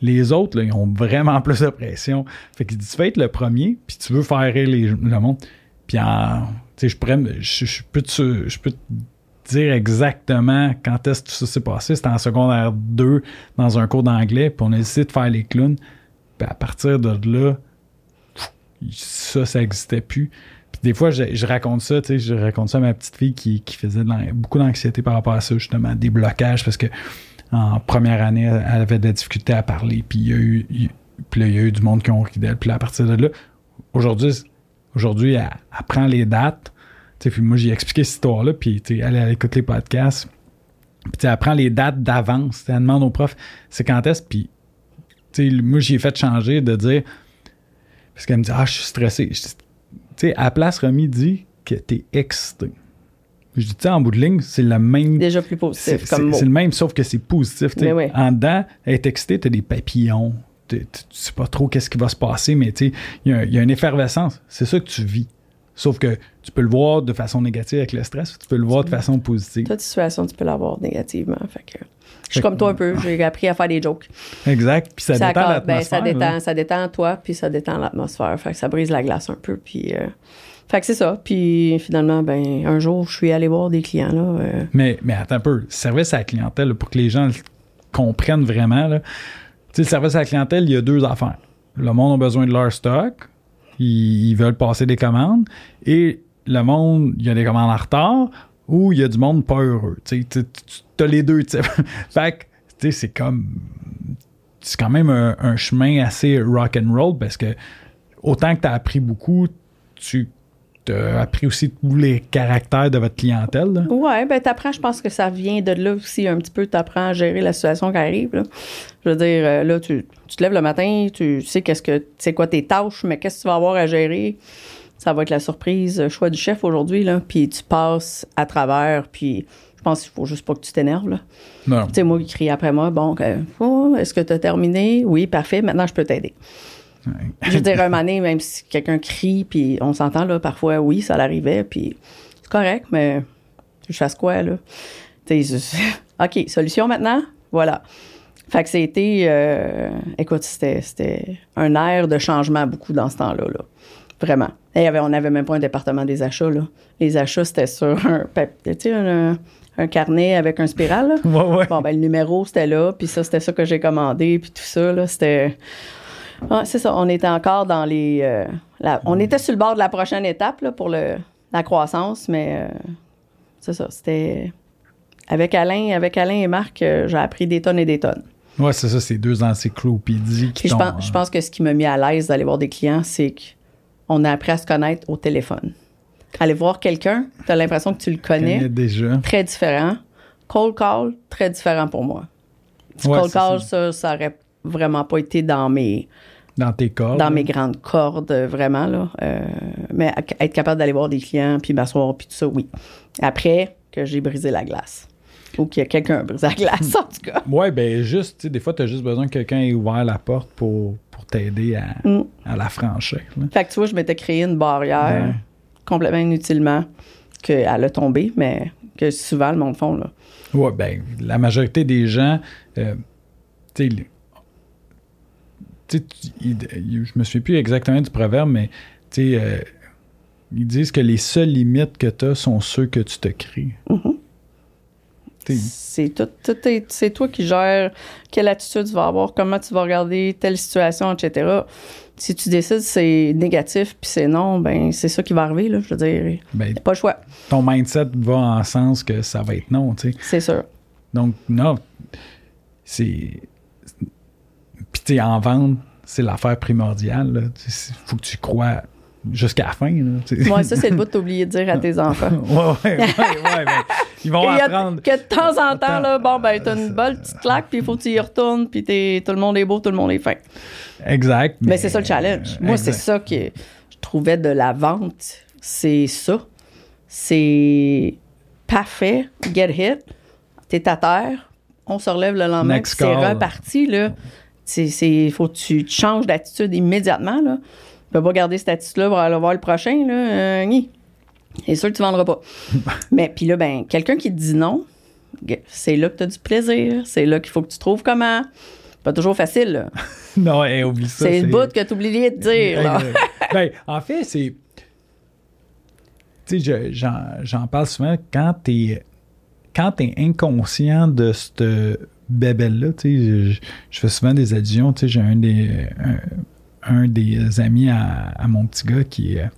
les autres, ils ont vraiment <laughs> plus de pression. Fait que tu vas être le premier, puis tu veux faire rire le monde. Puis, tu sais, je, je, peux te, je peux te dire exactement quand est-ce que ça s'est passé. C'était en secondaire 2, dans un cours d'anglais, puis on a décidé de faire les clowns. Puis à partir de là, ça, ça n'existait plus. Puis des fois, je, raconte ça, tu sais, je raconte ça à ma petite fille qui, faisait beaucoup d'anxiété par rapport à ça, justement, des blocages, parce que en première année, elle avait des difficultés à parler, puis il y a eu, puis il y a eu du monde qui ont ri d'elle. Puis à partir de là, aujourd'hui, aujourd'hui elle, prend les dates. Puis moi, j'ai expliqué cette histoire-là, puis elle, elle écoute les podcasts. Puis elle prend les dates d'avance. Elle demande au prof, c'est quand est-ce, puis moi, j'ai fait changer de dire parce qu'elle me dit Ah, je suis stressé. Tu sais, à la place, Romy dit que t'es excité. Je dis, en bout de ligne, c'est le même. Déjà plus positif comme C'est le même, sauf que c'est positif. Oui. En dedans, être excité, t'as des papillons. Tu sais pas trop qu'est-ce qui va se passer, mais tu sais, il y, a une effervescence. C'est ça que tu vis. Sauf que tu peux le voir de façon négative avec le stress, tu peux le voir de façon positive. Toute situation, tu peux l'avoir négativement. Fait que je suis comme toi un peu. <laughs> J'ai appris à faire des jokes. Exact. Puis ça, détend l'atmosphère. Ben, ça, détend, ça détend toi, puis ça détend l'atmosphère. Fait que ça brise la glace un peu. Puis, euh, fait que c'est ça. Puis finalement, ben, un jour, je suis allé voir des clients. Là, euh. mais, mais attends un peu. Service à la clientèle, pour que les gens comprennent vraiment. Là. Le service à la clientèle, il y a deux affaires. Le monde a besoin de leur stock. Ils, veulent passer des commandes. Et le monde, il y a des commandes en retard ou il y a du monde pas heureux. Tu as les deux types. <laughs> fait que, c'est comme. C'est quand même un, chemin assez rock and roll parce que autant que tu as appris beaucoup, tu as appris aussi tous les caractères de votre clientèle. Ouais, ben t'apprends, je pense que ça vient de là aussi un petit peu, t'apprends à gérer la situation qui arrive. Je veux dire, euh, là, tu, tu, te lèves le matin, tu sais qu'est-ce que c'est quoi tes tâches, mais qu'est-ce que tu vas avoir à gérer? Ça va être la surprise euh, choix du chef aujourd'hui, là. Puis tu passes à travers, puis je pense qu'il faut juste pas que tu t'énerves, là. Tu sais, moi, il crie après moi, bon, oh, est-ce que tu as terminé? Oui, parfait, maintenant je peux t'aider. Je veux dire, un moment donné, même si quelqu'un crie, puis on s'entend, là, parfois, oui, ça l'arrivait, puis c'est correct, mais je fasse quoi, là? <laughs> OK, solution maintenant? Voilà. Fait que c'était, euh, écoute, c'était un air de changement beaucoup dans ce temps-là, là. Vraiment. Et on n'avait même pas un département des achats. Là. Les achats, c'était sur un, un, un, carnet avec un spiral. Bon, ben, le numéro, c'était là. Puis ça, c'était ça que j'ai commandé. Puis tout ça, là, c'était... c'est ça. On était encore dans les... Euh, on était sur le bord de la prochaine étape là, pour le, la croissance, mais euh, c'est ça. C'était... Avec Alain, avec Alain et Marc, euh, j'ai appris des tonnes et des tonnes. Oui, c'est ça, ces deux encyclopédies qui je pense, je pense que ce qui m'a mis à l'aise d'aller voir des clients, c'est que on a appris à se connaître au téléphone. Aller voir quelqu'un, tu as l'impression que tu le connais. déjà. Très différent. Cold call, très différent pour moi. cold call, ça, ça aurait vraiment pas été dans mes. Dans tes cordes. Dans mes grandes cordes, vraiment, là. Euh, mais être capable d'aller voir des clients, puis m'asseoir, puis tout ça, oui. Après, que j'ai brisé la glace. Ou qu'il y a quelqu'un brisé la glace, en tout cas. Ouais, ben juste, tu sais, des fois, tu as juste besoin que quelqu'un ait ouvert la porte pour t'aider mm. à, la franchir. Fait que tu vois, je m'étais créé une barrière complètement inutilement. qu'elle a tombé, mais que souvent le monde font. Là. Ouais, ben, la majorité des gens, euh, tu sais, je me souviens plus exactement du proverbe, mais tu sais, euh, ils disent que les seules limites que tu as sont ceux que tu te crées. Mm-hmm. C'est tout, c'est toi qui gères quelle attitude tu vas avoir, comment tu vas regarder telle situation, etc. Si tu décides c'est négatif puis c'est non, ben c'est ça qui va arriver, là, je veux dire. Ben, pas le choix. Ton mindset va en sens que ça va être non, tu sais. C'est sûr. Donc, non, c'est. Tu en vente, c'est l'affaire primordiale. Il faut que tu crois jusqu'à la fin. Moi, ça, c'est le bout de t'oublier de dire à tes <laughs> enfants. ouais, ouais, ouais, ben, ils vont <laughs> apprendre. Que de temps en temps, là, bon, ben, t'as une bonne petite claque, puis il faut que tu y retournes, puis tout le monde est beau, tout le monde est fin. Exact. Mais, c'est ça le challenge. Moi, c'est ça que je trouvais de la vente. C'est ça. C'est parfait, get hit, t'es à terre, on se relève le lendemain, c'est reparti, là. Il faut que tu changes d'attitude immédiatement, là. Tu peux pas garder cette attitude-là pour aller voir le prochain, là. Euh, c'est sûr que tu vendras pas. <laughs> Mais puis là, ben, quelqu'un qui te dit non, c'est là que tu as du plaisir. C'est là qu'il faut que tu trouves comment. Pas toujours facile, là. <laughs> non, hey, oublie ça. C'est le bout que tu oubliais de dire, là. <laughs> ben, en fait, c'est. Tu sais, j'en parle souvent quand t'es quand t'es inconscient de cette bébelle-là, tu sais, je, fais souvent des tu sais, j'ai un des un des amis à, mon petit gars qui est.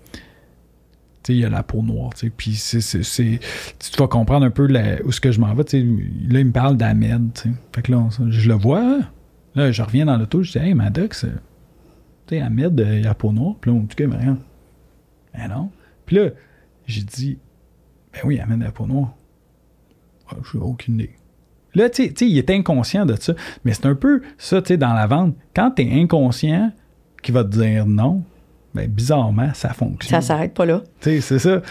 Tu il a la peau noire, tu. Puis c'est, tu vas comprendre un peu où ce que je m'en vais. Tu là, il me parle d'Ahmed, tu. Fait que là, je le vois. Là, je reviens dans l'auto, je dis, hey, Maddox, tu sais, Ahmed, il a la peau noire. Puis là, mon petit gars, rien. Ben non. Puis là, j'ai dit, ben oui, Ahmed a la peau noire. Ah, je n'ai aucune idée. Là, tu sais, il est inconscient de ça. Mais c'est un peu ça, tu sais, dans la vente. Quand tu es inconscient, qui va te dire non, ben, bizarrement, ça fonctionne. Ça s'arrête pas là. Tu sais, c'est ça.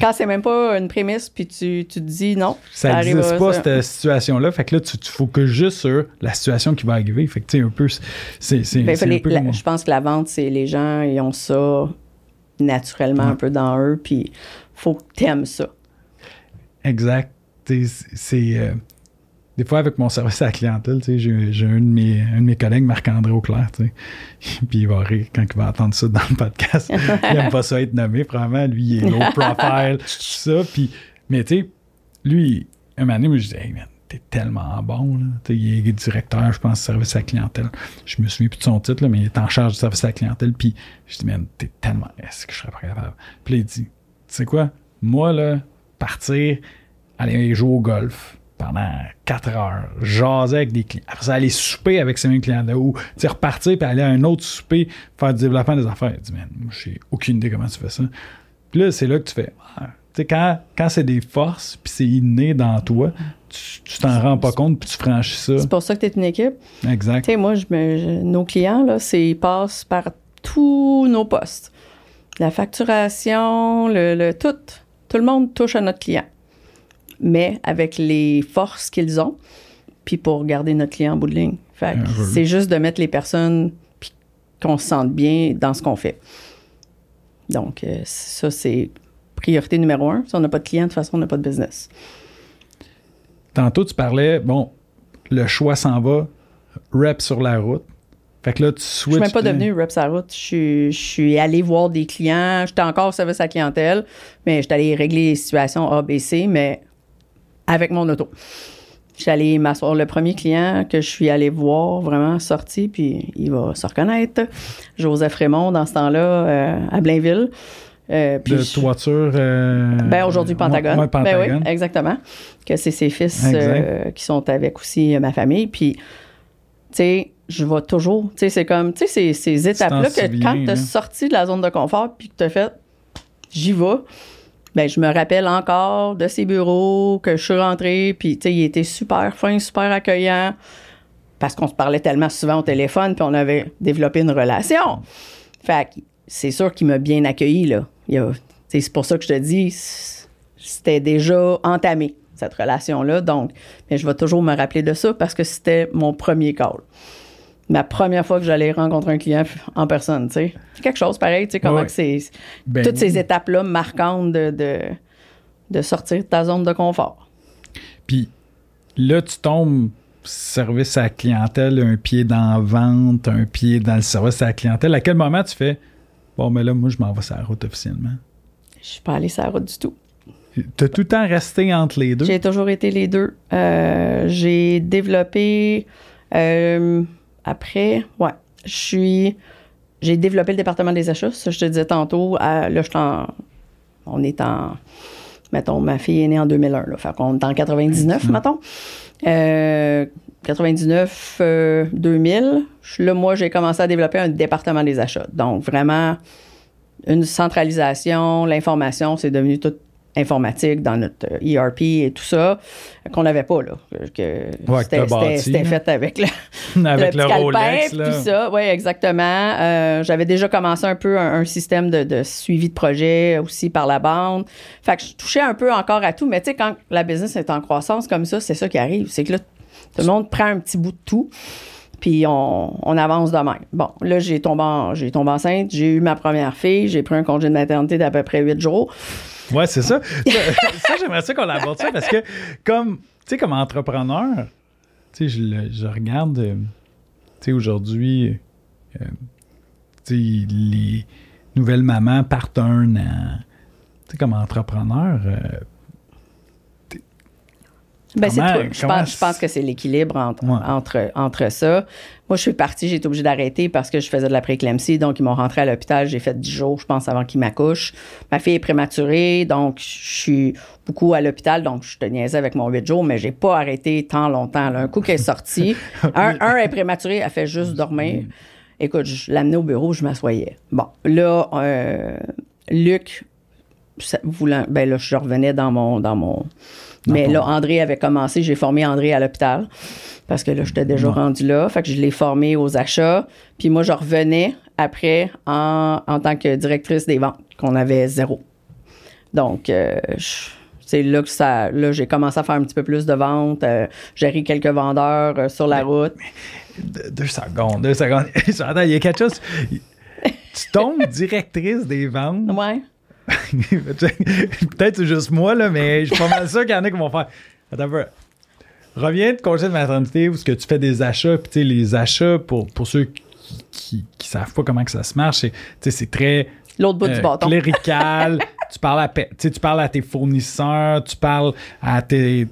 quand c'est même pas une prémisse, puis tu, tu te dis non. Ça n'existe pas, cette situation-là. Fait que là, tu, tu focuses juste sur la situation qui va arriver. Fait que, tu sais, un peu. C'est, ben, je pense que la vente, c'est les gens, ils ont ça naturellement un peu dans eux, puis faut que tu aimes ça. Exact. C'est. Euh, des fois, avec mon service à la clientèle, j'ai, un, de mes, un de mes collègues, Marc-André Auclair, <laughs> puis il va rire quand il va entendre ça dans le podcast. <laughs> il n'aime pas ça être nommé, probablement. Lui, il est low <laughs> profile, tout ça. Puis, mais tu sais, lui, un moment donné, je dis, hey man, t'es tellement bon. Là. il est directeur, je pense, service à la clientèle. Je me souviens plus de son titre, là, mais il est en charge du service à la clientèle. Puis je dis, man, t'es tellement. Est-ce que je serais pas capable? Puis il dit, tu sais quoi? Moi, là, partir, aller jouer au golf pendant quatre heures, jaser avec des clients. Après ça, aller souper avec ces mêmes clients-là ou repartir puis aller à un autre souper, faire du développement des affaires. Tu dis, man, moi, j'ai aucune idée comment tu fais ça. Puis là, c'est là que tu fais. Ah, quand, quand c'est des forces puis c'est inné dans toi, tu, t'en rends pas compte puis tu franchis ça. C'est pour ça que tu es une équipe. Exact. Tu sais, moi, je me, nos clients, là, c'est, ils passent par tous nos postes. La facturation, le, le tout. Tout le monde touche à notre client mais avec les forces qu'ils ont, puis pour garder notre client en bout de ligne. Fait c'est juste de mettre les personnes puis qu'on se sente bien dans ce qu'on fait. Donc, euh, ça, c'est priorité numéro un. Si on n'a pas de client, de toute façon, on n'a pas de business. Tantôt, tu parlais, bon, le choix s'en va, rep sur la route. Fait que là, tu switches. Je suis même pas devenu rep sur la route. Je, suis allé voir des clients. J'étais encore au service à la clientèle, mais j'étais allé régler les situations ABC, mais avec mon auto. Je suis allée m'asseoir. Le premier client que je suis allé voir, vraiment sorti, puis il va se reconnaître. Joseph Raymond, dans ce temps-là, euh, à Blainville. Euh, puis de toiture. Euh, ben aujourd'hui Pentagone. Ben oui, exactement. Que c'est ses fils qui sont avec aussi ma famille. Puis, tu sais, je vais toujours. Tu sais, c'est comme, tu sais, ces, étapes-là que quand tu as sorti de la zone de confort puis que tu as fait, j'y vais ben, je me rappelle encore de ses bureaux, que je suis rentrée, puis, tu sais, il était super fin, super accueillant, parce qu'on se parlait tellement souvent au téléphone, puis on avait développé une relation. Fait c'est sûr qu'il m'a bien accueilli, là. C'est pour ça que je te dis, c'était déjà entamé, cette relation-là. Donc, mais je vais toujours me rappeler de ça parce que c'était mon premier call ma première fois que j'allais rencontrer un client en personne, tu sais. C'est quelque chose pareil, tu sais, comment que c'est... Ben toutes ces étapes-là marquantes de, de sortir de ta zone de confort. Puis là, tu tombes service à la clientèle, un pied dans la vente, un pied dans le service à la clientèle. À quel moment tu fais Bon, mais là, moi, je m'en vais sur la route officiellement? Je suis pas allée sur la route du tout. Tu as tout le temps resté entre les deux? J'ai toujours été les deux. Euh, j'ai développé euh, après, ouais, je suis. J'ai développé le département des achats, ça je te disais tantôt. là, je suis en, on est en. Mettons, ma fille est née en 2001, là. Fait qu'on est en 99, mettons. 99, 2000. Là, moi, j'ai commencé à développer un département des achats. Donc, vraiment, une centralisation, l'information, c'est devenu tout informatique dans notre ERP et tout ça qu'on n'avait pas là que c'était fait avec le, <laughs> avec le, Rolex là. ça oui exactement euh, j'avais déjà commencé un peu un, système de, suivi de projet aussi par la bande fait que je touchais un peu encore à tout mais tu sais quand la business est en croissance comme ça c'est ça qui arrive c'est que là tout le monde prend un petit bout de tout puis on, avance de même. Bon, là, j'ai tombé, j'ai tombé enceinte, j'ai eu ma première fille, j'ai pris un congé de maternité d'à peu près huit jours. Ouais, c'est ça. ça, <laughs> j'aimerais ça qu'on aborde ça parce que, comme, tu sais, comme entrepreneur, tu sais, je, regarde, euh, tu sais, aujourd'hui, euh, tu sais, les nouvelles mamans partent un. Tu sais, comme entrepreneur, euh, ben, c'est Je pense, je pense que c'est l'équilibre entre, entre, entre ça. Moi, je suis partie, j'ai été obligée d'arrêter parce que je faisais de la préclampsie. Donc, ils m'ont rentré à l'hôpital. J'ai fait 10 jours, je pense, avant qu'ils m'accouchent. Ma fille est prématurée, donc je suis beaucoup à l'hôpital. Donc, je te niaisais avec mon 8 jours, mais j'ai pas arrêté tant longtemps. Un coup qu'elle est sortie, <laughs> un, un est prématuré, elle fait juste dormir. Écoute, je l'amenais au bureau, je m'assoyais. Bon, là, euh, Luc, voulant, ben là, je revenais dans mon, dans mon, mais là, André avait commencé, j'ai formé André à l'hôpital parce que là, j'étais déjà rendu là. Fait que je l'ai formé aux achats. Puis moi, je revenais après en, tant que directrice des ventes, qu'on avait zéro. Donc, euh, c'est là que ça, là, j'ai commencé à faire un petit peu plus de ventes, euh, gérer quelques vendeurs euh, sur la route. deux secondes, deux secondes. <laughs> Attends, il y a quelque chose. Tu tombes directrice des ventes. Ouais. <laughs> Peut-être c'est juste moi, là, mais je suis pas mal sûr qu'il y en a qui vont faire. Attends un peu. Reviens de congé de maternité où ce que tu fais des achats, puis les achats, pour, pour ceux qui, qui, savent pas comment que ça se marche, c'est très. L'autre bout du euh, bâton. Clérical. <laughs> tu, parles à, tu parles à tes fournisseurs, tu parles à tes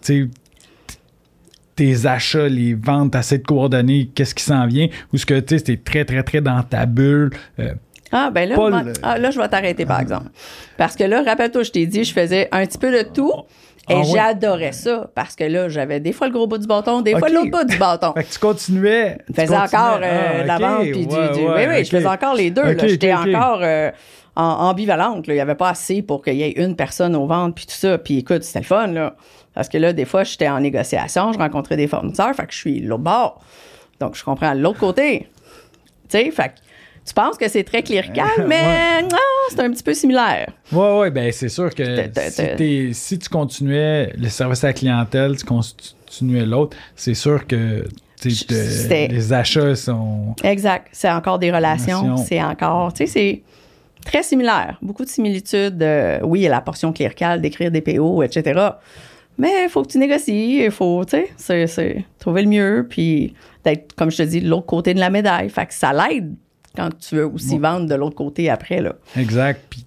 tes achats, les ventes, assez de coordonnées, qu'est-ce qui s'en vient, ou ce que tu sais, c'est très, très, très dans ta bulle. Euh, ah, ben là, ah, là je vais t'arrêter, par exemple. Parce que là, rappelle-toi, je t'ai dit, je faisais un petit peu de tout. Et ah j'adorais ça parce que là, j'avais des fois le gros bout du bâton, des fois l'autre bout du bâton. <laughs> fait que tu continuais. Je faisais encore euh, ah, la vente puis du, Oui, oui, je faisais encore les deux. J'étais encore euh, en, ambivalente. Il n'y avait pas assez pour qu'il y ait une personne aux ventes puis tout ça. Puis écoute, c'était le fun, là. Parce que là, des fois, j'étais en négociation, je rencontrais des fournisseurs, fait que je suis l'autre bord. Donc, je comprends l'autre côté. Tu sais, fait que tu penses que c'est très clérical, mais non, c'est un petit peu similaire. Oui, oui, bien, c'est sûr que si, tu continuais le service à la clientèle, tu continuais l'autre, c'est sûr que les achats sont. Exact. C'est encore des relations. C'est encore. Tu sais, c'est très similaire. Beaucoup de similitudes. Euh, oui, il y a la portion cléricale d'écrire des PO, etc. Mais il faut que tu négocies. Il faut, tu sais, c'est trouver le mieux. Puis d'être, comme je te dis, de l'autre côté de la médaille. Fait que ça l'aide quand tu veux aussi vendre de l'autre côté après. Là. Exact. Puis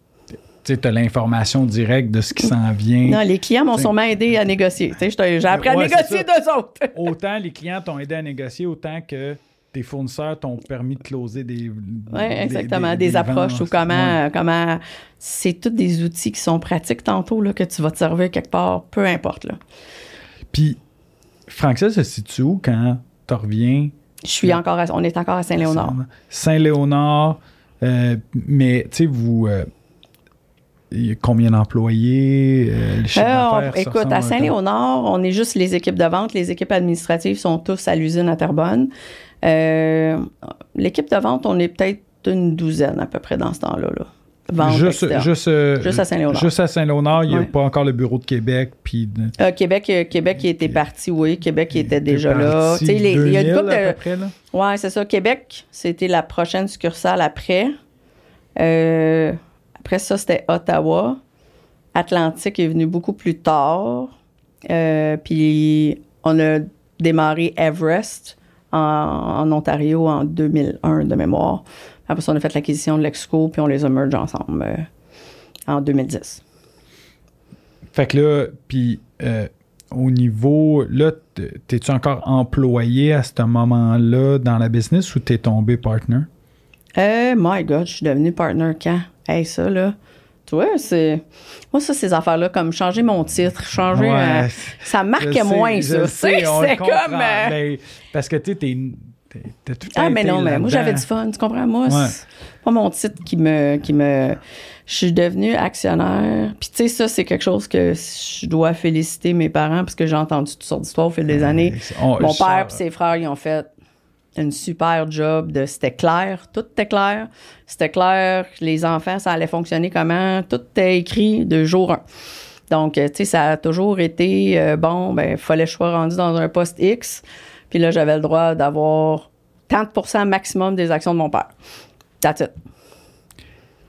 tu as l'information directe de ce qui s'en vient. Non, les clients m'ont sûrement aidé à négocier. J'ai appris à négocier d'eux autres. <laughs> autant les clients t'ont aidé à négocier, autant que tes fournisseurs t'ont permis de closer des. Oui, exactement. Des, approches ou comment. comment c'est tous des outils qui sont pratiques tantôt là, que tu vas te servir quelque part, peu importe. Là. Puis, Franck, ça se situe où quand tu reviens je suis encore on est encore à Saint-Léonard. Saint-Léonard, euh, mais tu sais, vous. Euh, combien d'employés? Euh, écoute, à Saint-Léonard, on est juste les équipes de vente. Les équipes administratives sont tous à l'usine à Terrebonne. L'équipe de vente, on est peut-être une douzaine à peu près dans ce temps-là. Là juste, juste, euh, juste, à Saint-Léonard. Juste à Saint-Léonard, il n'y a pas encore le bureau de Québec. Puis euh, Québec, euh, Québec qui était parti, oui. Québec qui était déjà là. il y a une couple de. Oui, c'est ça. Québec, c'était la prochaine succursale après. après ça, c'était Ottawa. Atlantique est venu beaucoup plus tard. Puis on a démarré Everest en, Ontario en 2001 de mémoire. Après ça, on a fait l'acquisition de l'Exco, puis on les a merged ensemble euh, en 2010. Fait que là, puis euh, au niveau, là, t'es-tu encore employé à ce moment-là dans la business ou t'es tombé partner? Euh, my God, je suis devenu partner quand? Hey, ça, là. Tu vois, c'est. Moi, ça, ces affaires-là, comme changer mon titre, changer. Euh, ça marque moins, ça. <laughs> C'est comme. Euh, ben, parce que, tu sais, t'es. Tout ah, mais non, mais moi, j'avais du fun, tu comprends? Moi, c'est pas mon titre qui me, qui me. Je suis devenue actionnaire. Puis, tu sais, ça, c'est quelque chose que je dois féliciter mes parents, parce que j'ai entendu toutes sortes d'histoires au fil des années. Mon père et ses frères, ils ont fait une super job de c'était clair, tout était clair. C'était clair, les enfants, ça allait fonctionner comment, tout était écrit de jour 1. Donc, tu sais, ça a toujours été euh, bon, ben, fallait que je sois rendu dans un poste X. Puis là, j'avais le droit d'avoir 30% maximum des actions de mon père. That's it.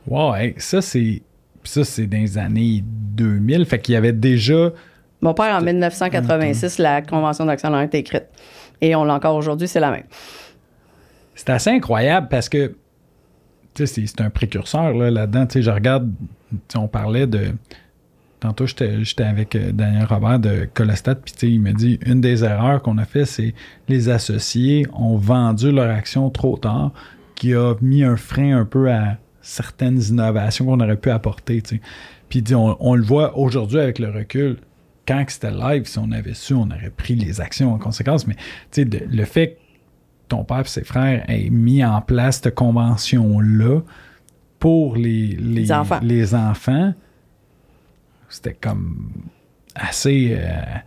Wow, ça, c'est. Ça, c'est dans les années 2000. Fait qu'il y avait déjà. Mon père, en 1986, la convention d'actionnaire été écrite et on l'a encore aujourd'hui, c'est la même. C'est assez incroyable parce que c'est un précurseur là-dedans. je regarde, on parlait de. Tantôt, j'étais avec euh, Daniel Robert de Colestat, puis il me dit une des erreurs qu'on a fait, c'est les associés ont vendu leur action trop tard, qui a mis un frein un peu à certaines innovations qu'on aurait pu apporter. Puis on, on le voit aujourd'hui avec le recul quand c'était live, si on avait su, on aurait pris les actions en conséquence. Mais le fait que ton père et ses frères aient mis en place cette convention-là pour les, les, enfants, c'était comme assez, euh,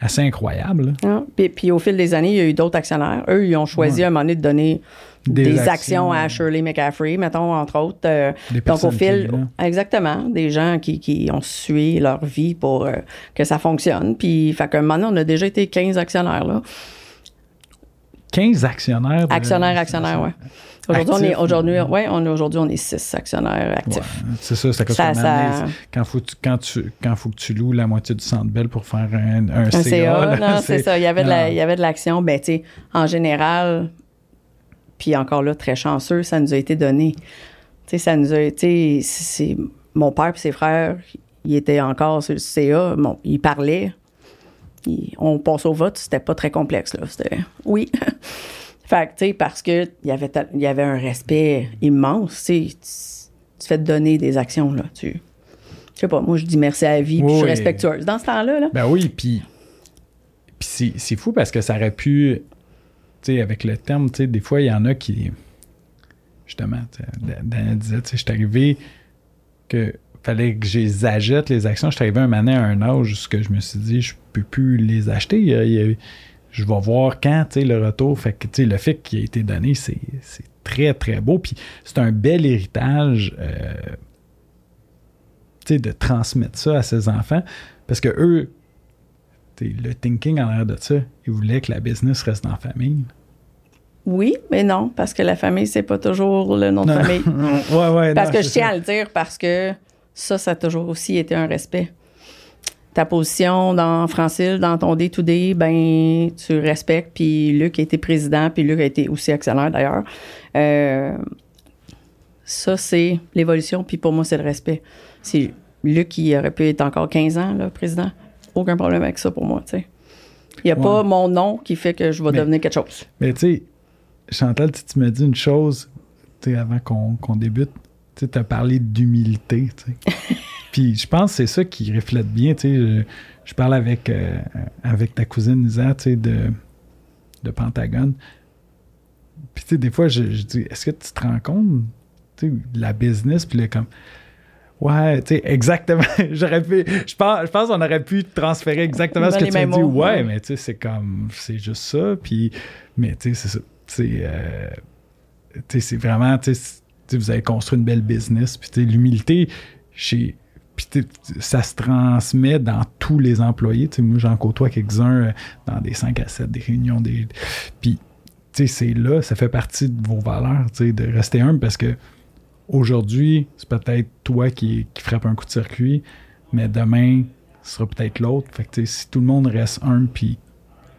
assez incroyable. Ah, puis, au fil des années, il y a eu d'autres actionnaires. Eux, ils ont choisi à un moment donné de donner des, actions, à Shirley McCaffrey, mettons, entre autres. Euh, donc, au fil, exactement, des gens qui, qui, ont suivi leur vie pour euh, que ça fonctionne. Puis, fait qu'un moment on a déjà été 15 actionnaires, là. 15 actionnaires? actionnaires, actionnaires, oui. Aujourd'hui, on est, aujourd'hui, ouais, on est, aujourd'hui, on est six actionnaires actifs. c'est ça, c'est ça, ça... Quand, faut, quand, tu, quand faut que tu loues la moitié du centre belle pour faire un, un, CA. non, <laughs> c'est ça. Il y avait de il y avait de l'action. Ben, tu sais, en général, puis encore là, très chanceux, ça nous a été donné. Tu sais, ça nous a été. C'est, mon père et ses frères, ils étaient encore sur le CA. Bon, ils parlaient. On passe au vote, c'était pas très complexe, là. C'était oui. <laughs> fait que, tu sais, parce qu'il y avait, y avait un respect immense, tu tu fais te donner des actions, là. Tu. Je sais pas, moi, je dis merci à la vie, puis je suis respectueuse. Dans ce temps-là, là. Ben oui, puis. Puis c'est fou parce que ça aurait pu avec le terme, des fois, il y en a qui. Justement, Daniel disait, je suis arrivé que fallait que je les achète, les actions. Je suis arrivé un moment à un âge où je me suis dit, je peux plus les acheter. je vais voir quand le retour. Fait que le fait qu'il ait été donné, c'est très, très beau. Puis c'est un bel héritage euh, de transmettre ça à ses enfants. Parce que eux, le thinking en l'air de ça, il voulait que la business reste la famille. Oui, mais non, parce que la famille, c'est pas toujours le nom de famille. <laughs> ouais, ouais, parce que je tiens à le dire, parce que ça, ça a toujours aussi été un respect. Ta position dans Francile, dans ton day-to-day, ben, tu respectes. Puis Luc a été président, puis Luc a été aussi actionnaire d'ailleurs. Euh, ça, c'est l'évolution, puis pour moi, c'est le respect. C'est Luc qui aurait pu être encore 15 ans, là, président aucun problème avec ça pour moi, tu sais. Il n'y a pas mon nom qui fait que je vais devenir quelque chose. Mais tu sais, Chantal, tu me dis une chose, tu sais, avant qu'on débute, tu as parlé d'humilité. <laughs> Puis je pense que c'est ça qui reflète bien, sais. Je, parle avec, euh, avec ta cousine Isa, de, de Pentagone. Puis tu sais, des fois, je, je dis, est-ce que tu te rends compte, sais, la business, puis là, comme Ouais, tu sais, exactement. <laughs> J'aurais pu. Je pense, je pense qu'on aurait pu transférer exactement ce que tu as dit. Ouais, mais tu sais, c'est comme. C'est juste ça. Puis, mais tu sais, c'est ça. C'est. Euh, tu sais, c'est vraiment. Tu sais, vous avez construit une belle business. Puis, l'humilité, chez. Ça se transmet dans tous les employés. Tu sais, moi, j'en côtoie quelques-uns euh, dans des 5 à 7, des réunions. Des... Puis, c'est là, ça fait partie de vos valeurs, de rester humble parce que Aujourd'hui, c'est peut-être toi qui, qui frappe un coup de circuit, mais demain, ce sera peut-être l'autre. Fait que si tout le monde reste un, puis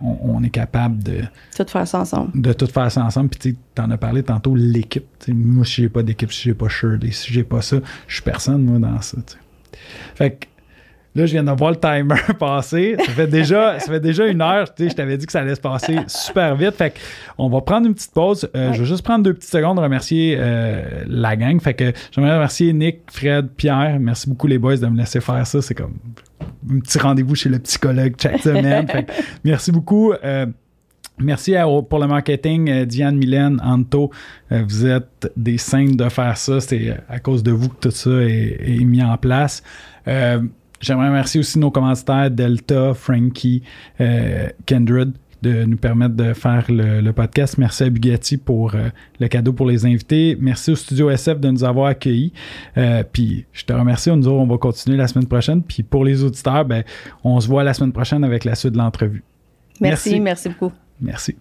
on, est capable de tout faire ça ensemble. De tout faire ça ensemble. Puis tu en as parlé tantôt, l'équipe. Moi, si j'ai pas d'équipe, si j'ai pas Shirley, si j'ai pas ça, je suis personne, moi, dans ça. Fait que Là, je viens de voir le timer <laughs> passer. Ça fait déjà, ça fait déjà une heure. Tu sais, je t'avais dit que ça allait se passer super vite. Fait on va prendre une petite pause. Euh, je vais juste prendre deux petites secondes remercier euh, la gang. Fait que j'aimerais remercier Nick, Fred, Pierre. Merci beaucoup les boys de me laisser faire ça. C'est comme un petit rendez-vous chez le psychologue chaque semaine. fait merci beaucoup. Euh, Merci pour le marketing, Diane, Mylène, Anto. vous êtes des saints de faire ça. C'est à cause de vous que tout ça est, mis en place. J'aimerais remercier aussi nos commanditaires Delta, Frankie, euh, Kindred de nous permettre de faire le, podcast. Merci à Bugatti pour euh, le cadeau pour les invités. Merci au Studio SF de nous avoir accueillis. Euh, puis je te remercie. Nous on va continuer la semaine prochaine. Puis pour les auditeurs, ben, on se voit la semaine prochaine avec la suite de l'entrevue. merci, merci beaucoup. Merci.